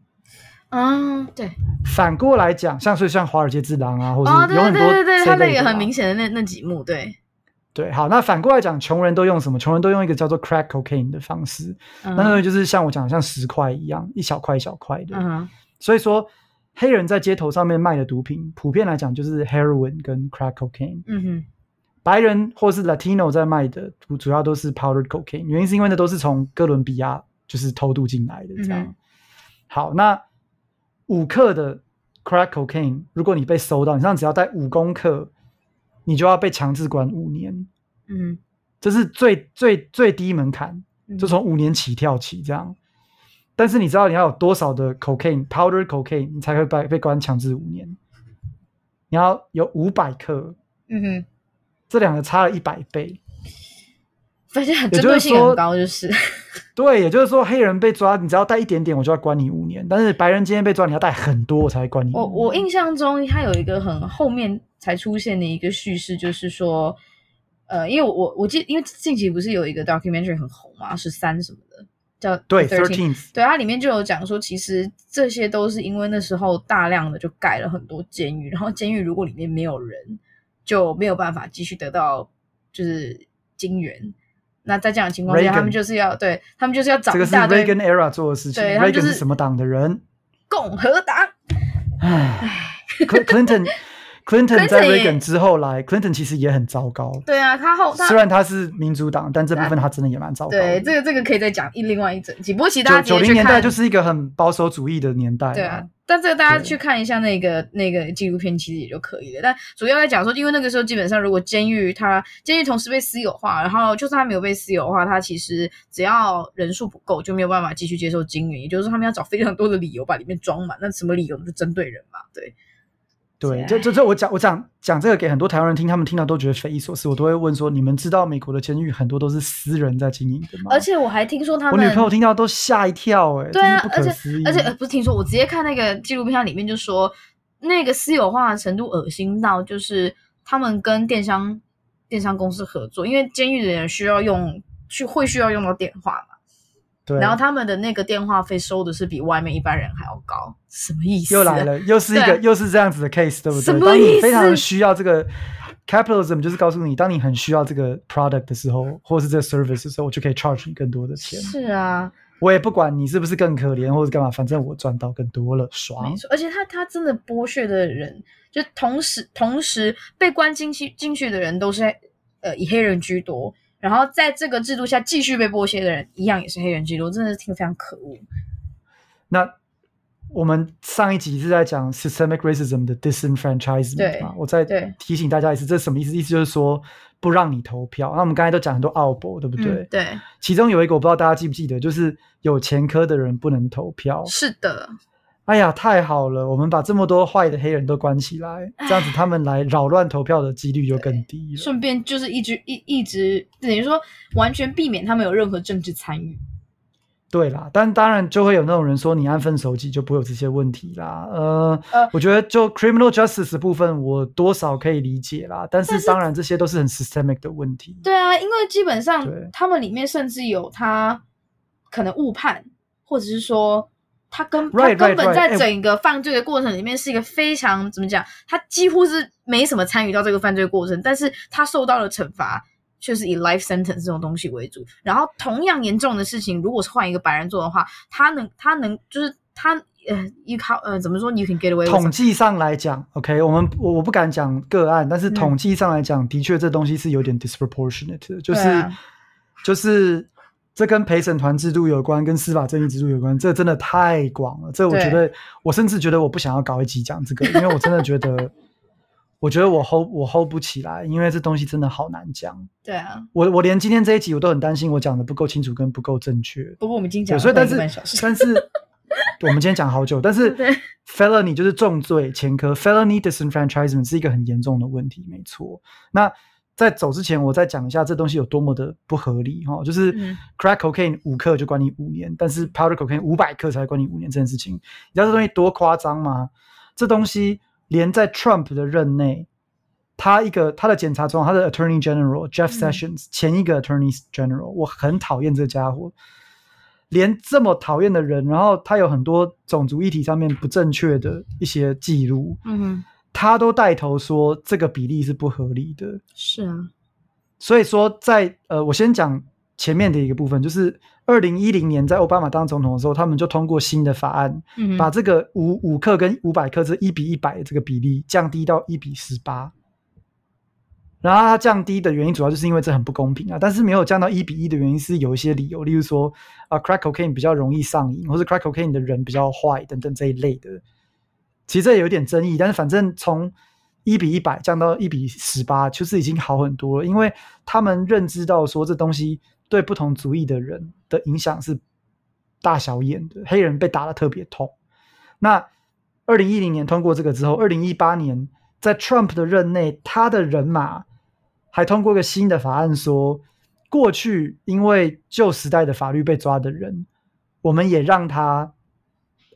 嗯，对。反过来讲，像所以像《华尔街之狼》啊，或者有很多，对对对，他那个很明显的那那几幕，对。对，好，那反过来讲，穷人都用什么？穷人都用一个叫做 crack cocaine 的方式，嗯、那个就是像我讲的，像石块一样，一小块一小块的。嗯、所以说，黑人在街头上面卖的毒品，普遍来讲就是 heroin 跟 crack cocaine。嗯哼。白人或是 Latino 在卖的主主要都是 powdered cocaine，原因是因为那都是从哥伦比亚就是偷渡进来的这样。嗯、好，那五克的 crack cocaine，如果你被搜到，你上只要带五公克，你就要被强制关五年。嗯，这是最最最低门槛，就从五年起跳起这样。但是你知道你要有多少的 cocaine powdered cocaine，你才会被被关强制五年？你要有五百克。嗯哼。这两个差了一百倍，发现很针对性很高，就是对，也就是说，黑人被抓，你只要带一点点，我就要关你五年；但是白人今天被抓，你要带很多，我才会关你五年。我我印象中，他有一个很后面才出现的一个叙事，就是说，呃，因为我我记，因为近期不是有一个 documentary 很红嘛，十三什么的，叫对 thirteen，对，它里面就有讲说，其实这些都是因为那时候大量的就盖了很多监狱，然后监狱如果里面没有人。就没有办法继续得到就是金援，那在这样的情况下，Reagan, 他们就是要对他们就是要找一大堆。这个是 Reagan era 做的事情。对，Reagan 是什么党的人？共和党。唉，Clinton。Clinton 在 Reagan 之后来，Clinton 其实也很糟糕。对啊，他后他虽然他是民主党，但这部分他真的也蛮糟糕的。对，这个这个可以再讲一另外一整集。不过其他九零年代就是一个很保守主义的年代。对啊，但这个大家去看一下那个那个纪录片，其实也就可以了。但主要来讲说，因为那个时候基本上，如果监狱它监狱同时被私有化，然后就算他没有被私有化，他其实只要人数不够，就没有办法继续接受金援。也就是说，他们要找非常多的理由把里面装满。那什么理由？就针对人嘛，对。对，就就就我讲我讲讲这个给很多台湾人听，他们听到都觉得匪夷所思。我都会问说：你们知道美国的监狱很多都是私人在经营的吗？而且我还听说他们，我女朋友听到都吓一跳、欸，哎，对啊。而且而且不是听说，我直接看那个纪录片，它里面就说那个私有化的程度恶心到，就是他们跟电商电商公司合作，因为监狱的人需要用去会需要用到电话嘛。对，然后他们的那个电话费收的是比外面一般人还要高，什么意思？又来了，又是一个又是这样子的 case，对不对？什么意思？当你非常需要这个 capitalism，就是告诉你，当你很需要这个 product 的时候，或是这个 service 的时候，我就可以 charge 你更多的钱。是啊，我也不管你是不是更可怜，或者干嘛，反正我赚到更多了，爽。没错，而且他他真的剥削的人，就同时同时被关进去进去的人都是呃以黑人居多。然后在这个制度下继续被剥削的人，一样也是黑人居多，真的是听非常可恶。那我们上一集是在讲 systemic racism 的 disenfranchisement 嘛？我再提醒大家一次，这是什么意思？意思就是说不让你投票。那我们刚才都讲很多奥博，对不对？嗯，对。其中有一个我不知道大家记不记得，就是有前科的人不能投票。是的。哎呀，太好了！我们把这么多坏的黑人都关起来，这样子他们来扰乱投票的几率就更低了。顺便就是一直一一直等于说完全避免他们有任何政治参与。对啦，但当然就会有那种人说你安分守己就不会有这些问题啦。呃，呃我觉得就 criminal justice 部分我多少可以理解啦，但是当然这些都是很 systemic 的问题。对啊，因为基本上他们里面甚至有他可能误判，或者是说。他根他根本在整个犯罪的过程里面是一个非常.怎么讲？他几乎是没什么参与到这个犯罪过程，但是他受到了惩罚，却是以 life sentence 这种东西为主。然后同样严重的事情，如果是换一个白人做的话，他能他能就是他呃依靠呃怎么说？You can get away。统计上来讲，OK，我们我我不敢讲个案，但是统计上来讲，嗯、的确这东西是有点 disproportionate，就是、啊、就是。这跟陪审团制度有关，跟司法正义制度有关，这真的太广了。这我觉得，我甚至觉得我不想要搞一集讲这个，因为我真的觉得，我觉得我 hold 我 hold 不起来，因为这东西真的好难讲。对啊，我我连今天这一集我都很担心，我讲的不够清楚跟不够正确。不过我们今天讲，所以但是但是 我们今天讲好久，但是 felony 就是重罪前科，felony disenfranchisement 是一个很严重的问题，没错。那。在走之前，我再讲一下这东西有多么的不合理哈，就是 crack cocaine 五克就关你五年，但是 powder cocaine 五百克才关你五年这件事情，你知道这东西多夸张吗？这东西连在 Trump 的任内，他一个他的检察总长，他的 Attorney General Jeff Sessions 前一个 Attorney General，我很讨厌这家伙，连这么讨厌的人，然后他有很多种族议题上面不正确的一些记录，嗯哼。他都带头说这个比例是不合理的，是啊，所以说在呃，我先讲前面的一个部分，就是二零一零年在奥巴马当总统的时候，他们就通过新的法案，嗯，把这个五五克跟五百克这一比一百的这个比例降低到一比十八，然后它降低的原因主要就是因为这很不公平啊。但是没有降到一比一的原因是有一些理由，例如说啊，crack cocaine 比较容易上瘾，或是 crack cocaine 的人比较坏等等这一类的。其实这也有点争议，但是反正从一比一百降到一比十八，就是已经好很多了，因为他们认知到说这东西对不同族裔的人的影响是大小眼的。黑人被打得特别痛。那二零一零年通过这个之后，二零一八年在 Trump 的任内，他的人马还通过一个新的法案说，说过去因为旧时代的法律被抓的人，我们也让他，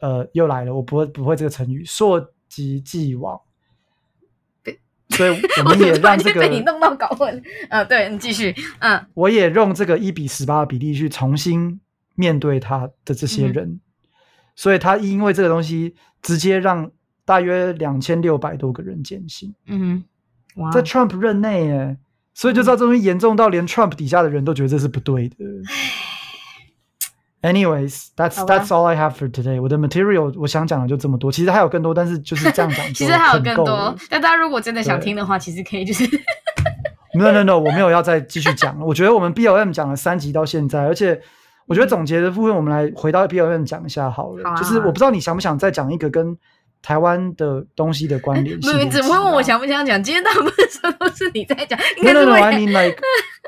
呃，又来了，我不会不会这个成语，溯及既往。所以我 们也让这个被你弄到搞混。呃、啊，对，你继续。嗯，我也用这个一比十八的比例去重新面对他的这些人，嗯、所以他因为这个东西直接让大约两千六百多个人减刑。嗯哇，在 Trump 任内，哎，所以就知道这东西严重到连 Trump 底下的人都觉得这是不对的。Anyways, that's that's all I have for today. 我的 material 我想讲的就这么多，其实还有更多，但是就是这样讲。其实还有更多，但大家如果真的想听的话，其实可以就是。No no no，我没有要再继续讲了。我觉得我们 BLM 讲了三集到现在，而且我觉得总结的部分，我们来回到 BLM 讲一下好了。好啊、就是我不知道你想不想再讲一个跟台湾的东西的关联性。你怎么会问我想不想讲？今天大部分时候都是你在讲。No no no，I mean like，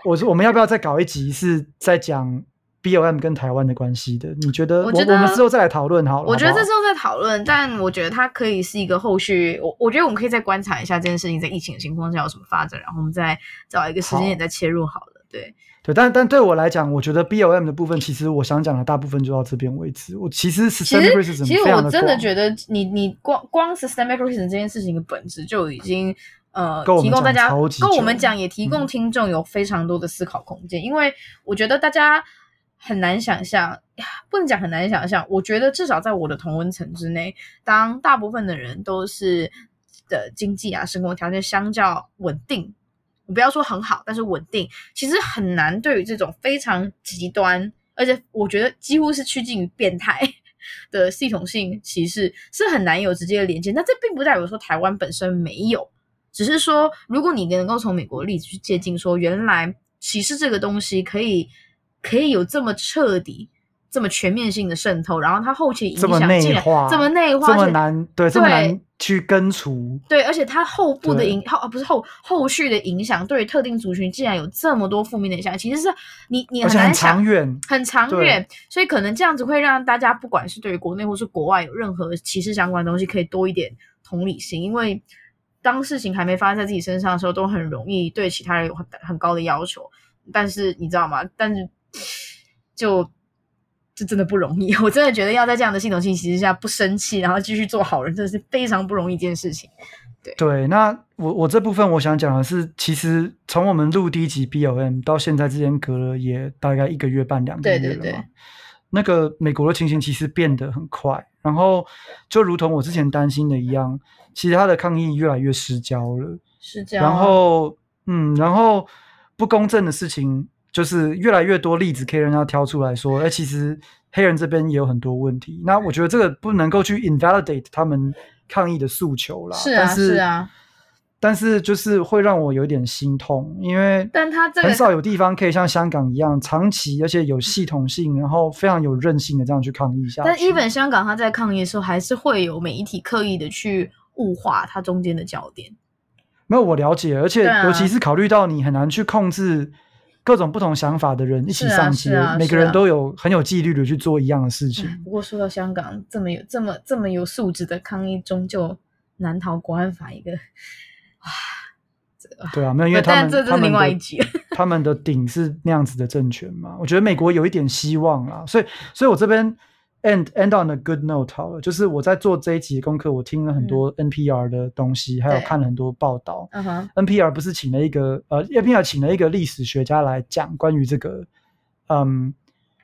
我说我们要不要再搞一集是在讲？BLM 跟台湾的关系的，你觉得？我觉得我们之后再来讨论好了。我觉得这时候再讨论，但我觉得它可以是一个后续。我我觉得我们可以再观察一下这件事情在疫情的情况下有什么发展，然后我们再找一个时间点再切入好了。好对对，但但对我来讲，我觉得 BOM 的部分，其实我想讲的大部分就到这边为止。我其实 systemic racism 其实我真的觉得你，你你光光 systemic racism 这件事情的本质就已经呃提供大家跟我们讲，也提供听众有非常多的思考空间，嗯、因为我觉得大家。很难想象，不能讲很难想象。我觉得至少在我的同温层之内，当大部分的人都是的经济啊、生活条件相较稳定，我不要说很好，但是稳定，其实很难对于这种非常极端，而且我觉得几乎是趋近于变态 的系统性歧视，是很难有直接的连接。那这并不代表说台湾本身没有，只是说如果你能够从美国例子去接近，说原来歧视这个东西可以。可以有这么彻底、这么全面性的渗透，然后它后期影响这么内化，这么内化，这么难，对，这么难去根除。对，而且它后部的影后，不是后后续的影响，对于特定族群竟然有这么多负面的影响，其实是你你很难想，很长远，很长远。所以可能这样子会让大家，不管是对于国内或是国外有任何歧视相关的东西，可以多一点同理心，因为当事情还没发生在自己身上的时候，都很容易对其他人有很很高的要求。但是你知道吗？但是就就真的不容易，我真的觉得要在这样的系统性歧视下不生气，然后继续做好人，真的是非常不容易一件事情。对对，那我我这部分我想讲的是，其实从我们录第一集 BOM 到现在之间隔了也大概一个月半两个月了嘛。对对对，那个美国的情形其实变得很快，然后就如同我之前担心的一样，其实他的抗议越来越失焦了，失焦。然后嗯，然后不公正的事情。就是越来越多例子可以让他挑出来说，哎，其实黑人这边也有很多问题。那我觉得这个不能够去 invalidate 他们抗议的诉求啦。是啊，但是，是啊。但是就是会让我有点心痛，因为但他很少有地方可以像香港一样长期而且有系统性，然后非常有韧性的这样去抗议下去。但 even 香港他在抗议的时候，还是会有媒体刻意的去物化它中间的焦点。没有，我了解，而且尤其是考虑到你很难去控制。各种不同想法的人一起上街，啊啊啊、每个人都有很有纪律的去做一样的事情。嗯、不过说到香港这么有这么这么有素质的抗议，终究难逃国安法一个。哇，这个对啊，没有，因为他们这这是另外一集 他们的顶是那样子的政权嘛。我觉得美国有一点希望啊，所以，所以我这边。End end on a good note 好了，就是我在做这一集的功课，我听了很多 NPR 的东西，嗯、还有看了很多报道。Uh-huh. NPR 不是请了一个呃，NPR 请了一个历史学家来讲关于这个嗯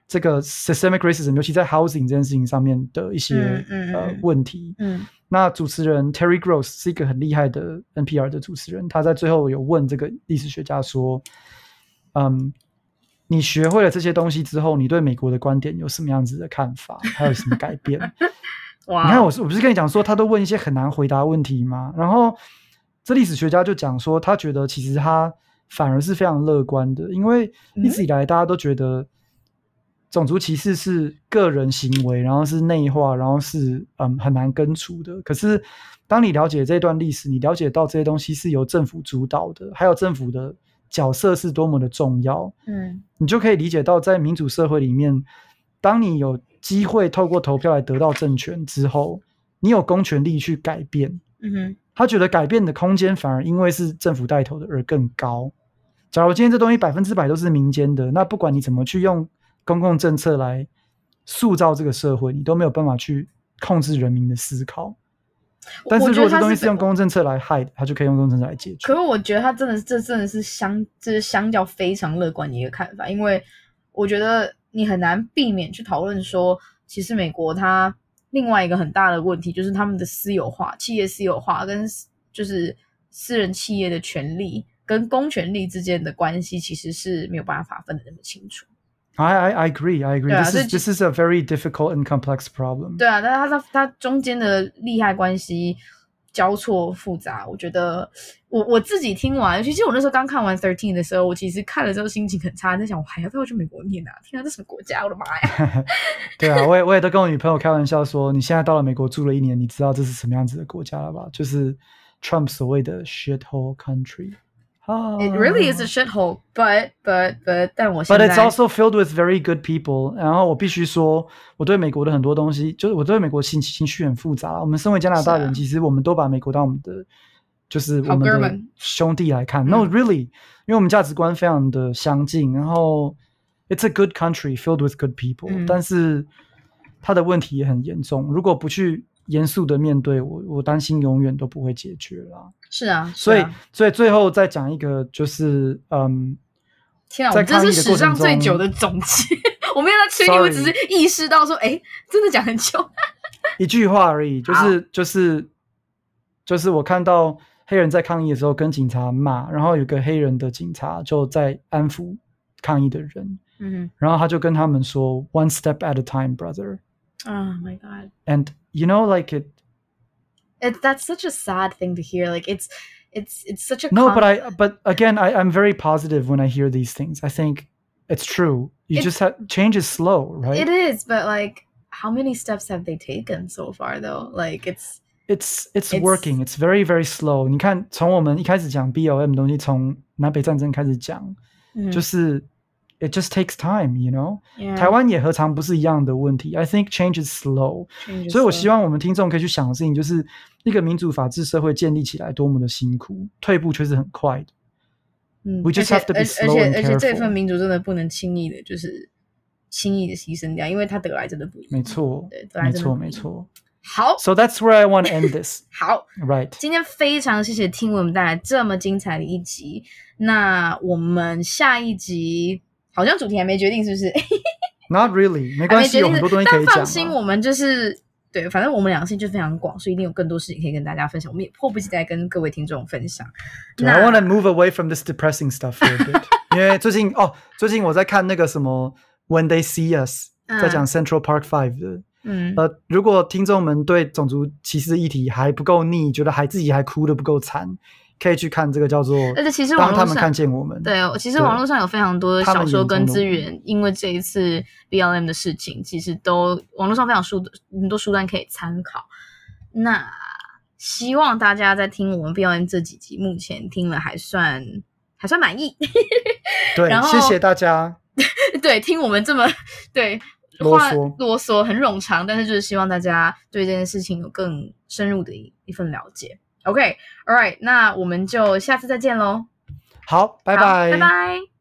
这个 systemic racism，尤其在 housing 这件事情上面的一些、嗯嗯、呃问题。嗯，那主持人 Terry Gross 是一个很厉害的 NPR 的主持人，他在最后有问这个历史学家说，嗯。你学会了这些东西之后，你对美国的观点有什么样子的看法？还有什么改变？哇！你看，我是我不是跟你讲说，他都问一些很难回答问题吗？然后这历史学家就讲说，他觉得其实他反而是非常乐观的，因为一直以来大家都觉得种族歧视是个人行为，然后是内化，然后是嗯很难根除的。可是当你了解这段历史，你了解到这些东西是由政府主导的，还有政府的角色是多么的重要，嗯，你就可以理解到在民主社会里面，当你有机会透过投票来得到政权之后，你有公权力去改变，嗯哼。他觉得改变的空间反而因为是政府带头的而更高。假如今天这东西百分之百都是民间的，那不管你怎么去用公共政策来塑造这个社会，你都没有办法去控制人民的思考。但是如果这东西是用公共政策来害的，他就可以用公共政策来解决。可是我觉得他真的，这真的是相，这是相较非常乐观的一个看法，因为我觉得你很难避免去讨论说，其实美国它。另外一个很大的问题就是他们的私有化，企业私有化跟就是私人企业的权利跟公权力之间的关系，其实是没有办法分得那么清楚。I I I agree, I agree. This is this is a very difficult and complex problem. 对啊，但是它它它中间的利害关系。交错复杂，我觉得我我自己听完，其实我那时候刚看完 Thirteen 的时候，我其实看了之后心情很差，在想我还要不要去美国念啊？天啊，这什么国家？我的妈呀！对啊，我也我也都跟我女朋友开玩笑说，你现在到了美国住了一年，你知道这是什么样子的国家了吧？就是 Trump 所谓的 shithole country。It really is a shithole, but but but 但我现在 But it's also filled with very good people。然后我必须说，我对美国的很多东西，就是我对美国情情绪很复杂。我们身为加拿大人，啊、其实我们都把美国当我们的，就是我们的兄弟来看。No, really，因为我们价值观非常的相近。然后，it's a good country filled with good people，嗯。但是它的问题也很严重。如果不去严肃的面对我，我担心永远都不会解决啦。是啊，所以，啊、所以最后再讲一个，就是嗯，天啊，我这是史上最久的总结。我没有在催你，我只是意识到说，哎，真的讲很久。一句话而已，就是就是就是我看到黑人在抗议的时候跟警察骂，然后有个黑人的警察就在安抚抗议的人，嗯，然后他就跟他们说，One step at a time, brother. Oh my God. And you know, like it. It that's such a sad thing to hear. Like it's, it's, it's such a no. But I, but again, I, I'm very positive when I hear these things. I think it's true. You it's, just have change is slow, right? It is, but like, how many steps have they taken so far, though? Like it's. It's it's, it's working. It's very very slow. 你看，从我们一开始讲 BLM 东西，从南北战争开始讲，嗯、就是。 It just takes time, you know. Yeah. 台湾也何尝不是一样的问题？I think change is slow. Change is slow. 所以，我希望我们听众可以去想的事情，就是一个民主法治社会建立起来多么的辛苦，退步却是很快的。嗯，We just have to be slow and careful. 而且，而且这份民主真的不能轻易的，就是轻易的牺牲掉，因为它得来真的不易。没错，对，没错，没错。好，So that's where I want to end this. 好，Right. 今天非常谢谢听我们带来这么精彩的一集。那我们下一集。好像主题还没决定，是不是？Not really，没关系，有很多东西可以讲。但放心，我们就是对，反正我们两个兴趣非常广，所以一定有更多事情可以跟大家分享。我们也迫不及待跟各位听众分享。I want to move away from this depressing stuff for a bit，因为最近哦，最近我在看那个什么 When They See Us，在讲 Central Park Five 的。嗯，呃，如果听众们对种族歧视议题还不够腻，觉得还自己还哭得不够惨。可以去看这个叫做，而且其实网络上他们看见我们，对，其实网络上有非常多的小说跟资源，因为这一次 BLM 的事情，其实都网络上非常书很多书单可以参考。那希望大家在听我们 BLM 这几集，目前听了还算还算满意。对，然后谢谢大家。对，听我们这么对啰嗦啰嗦很冗长，但是就是希望大家对这件事情有更深入的一一份了解。OK，All right，那我们就下次再见喽。好，拜拜，拜拜。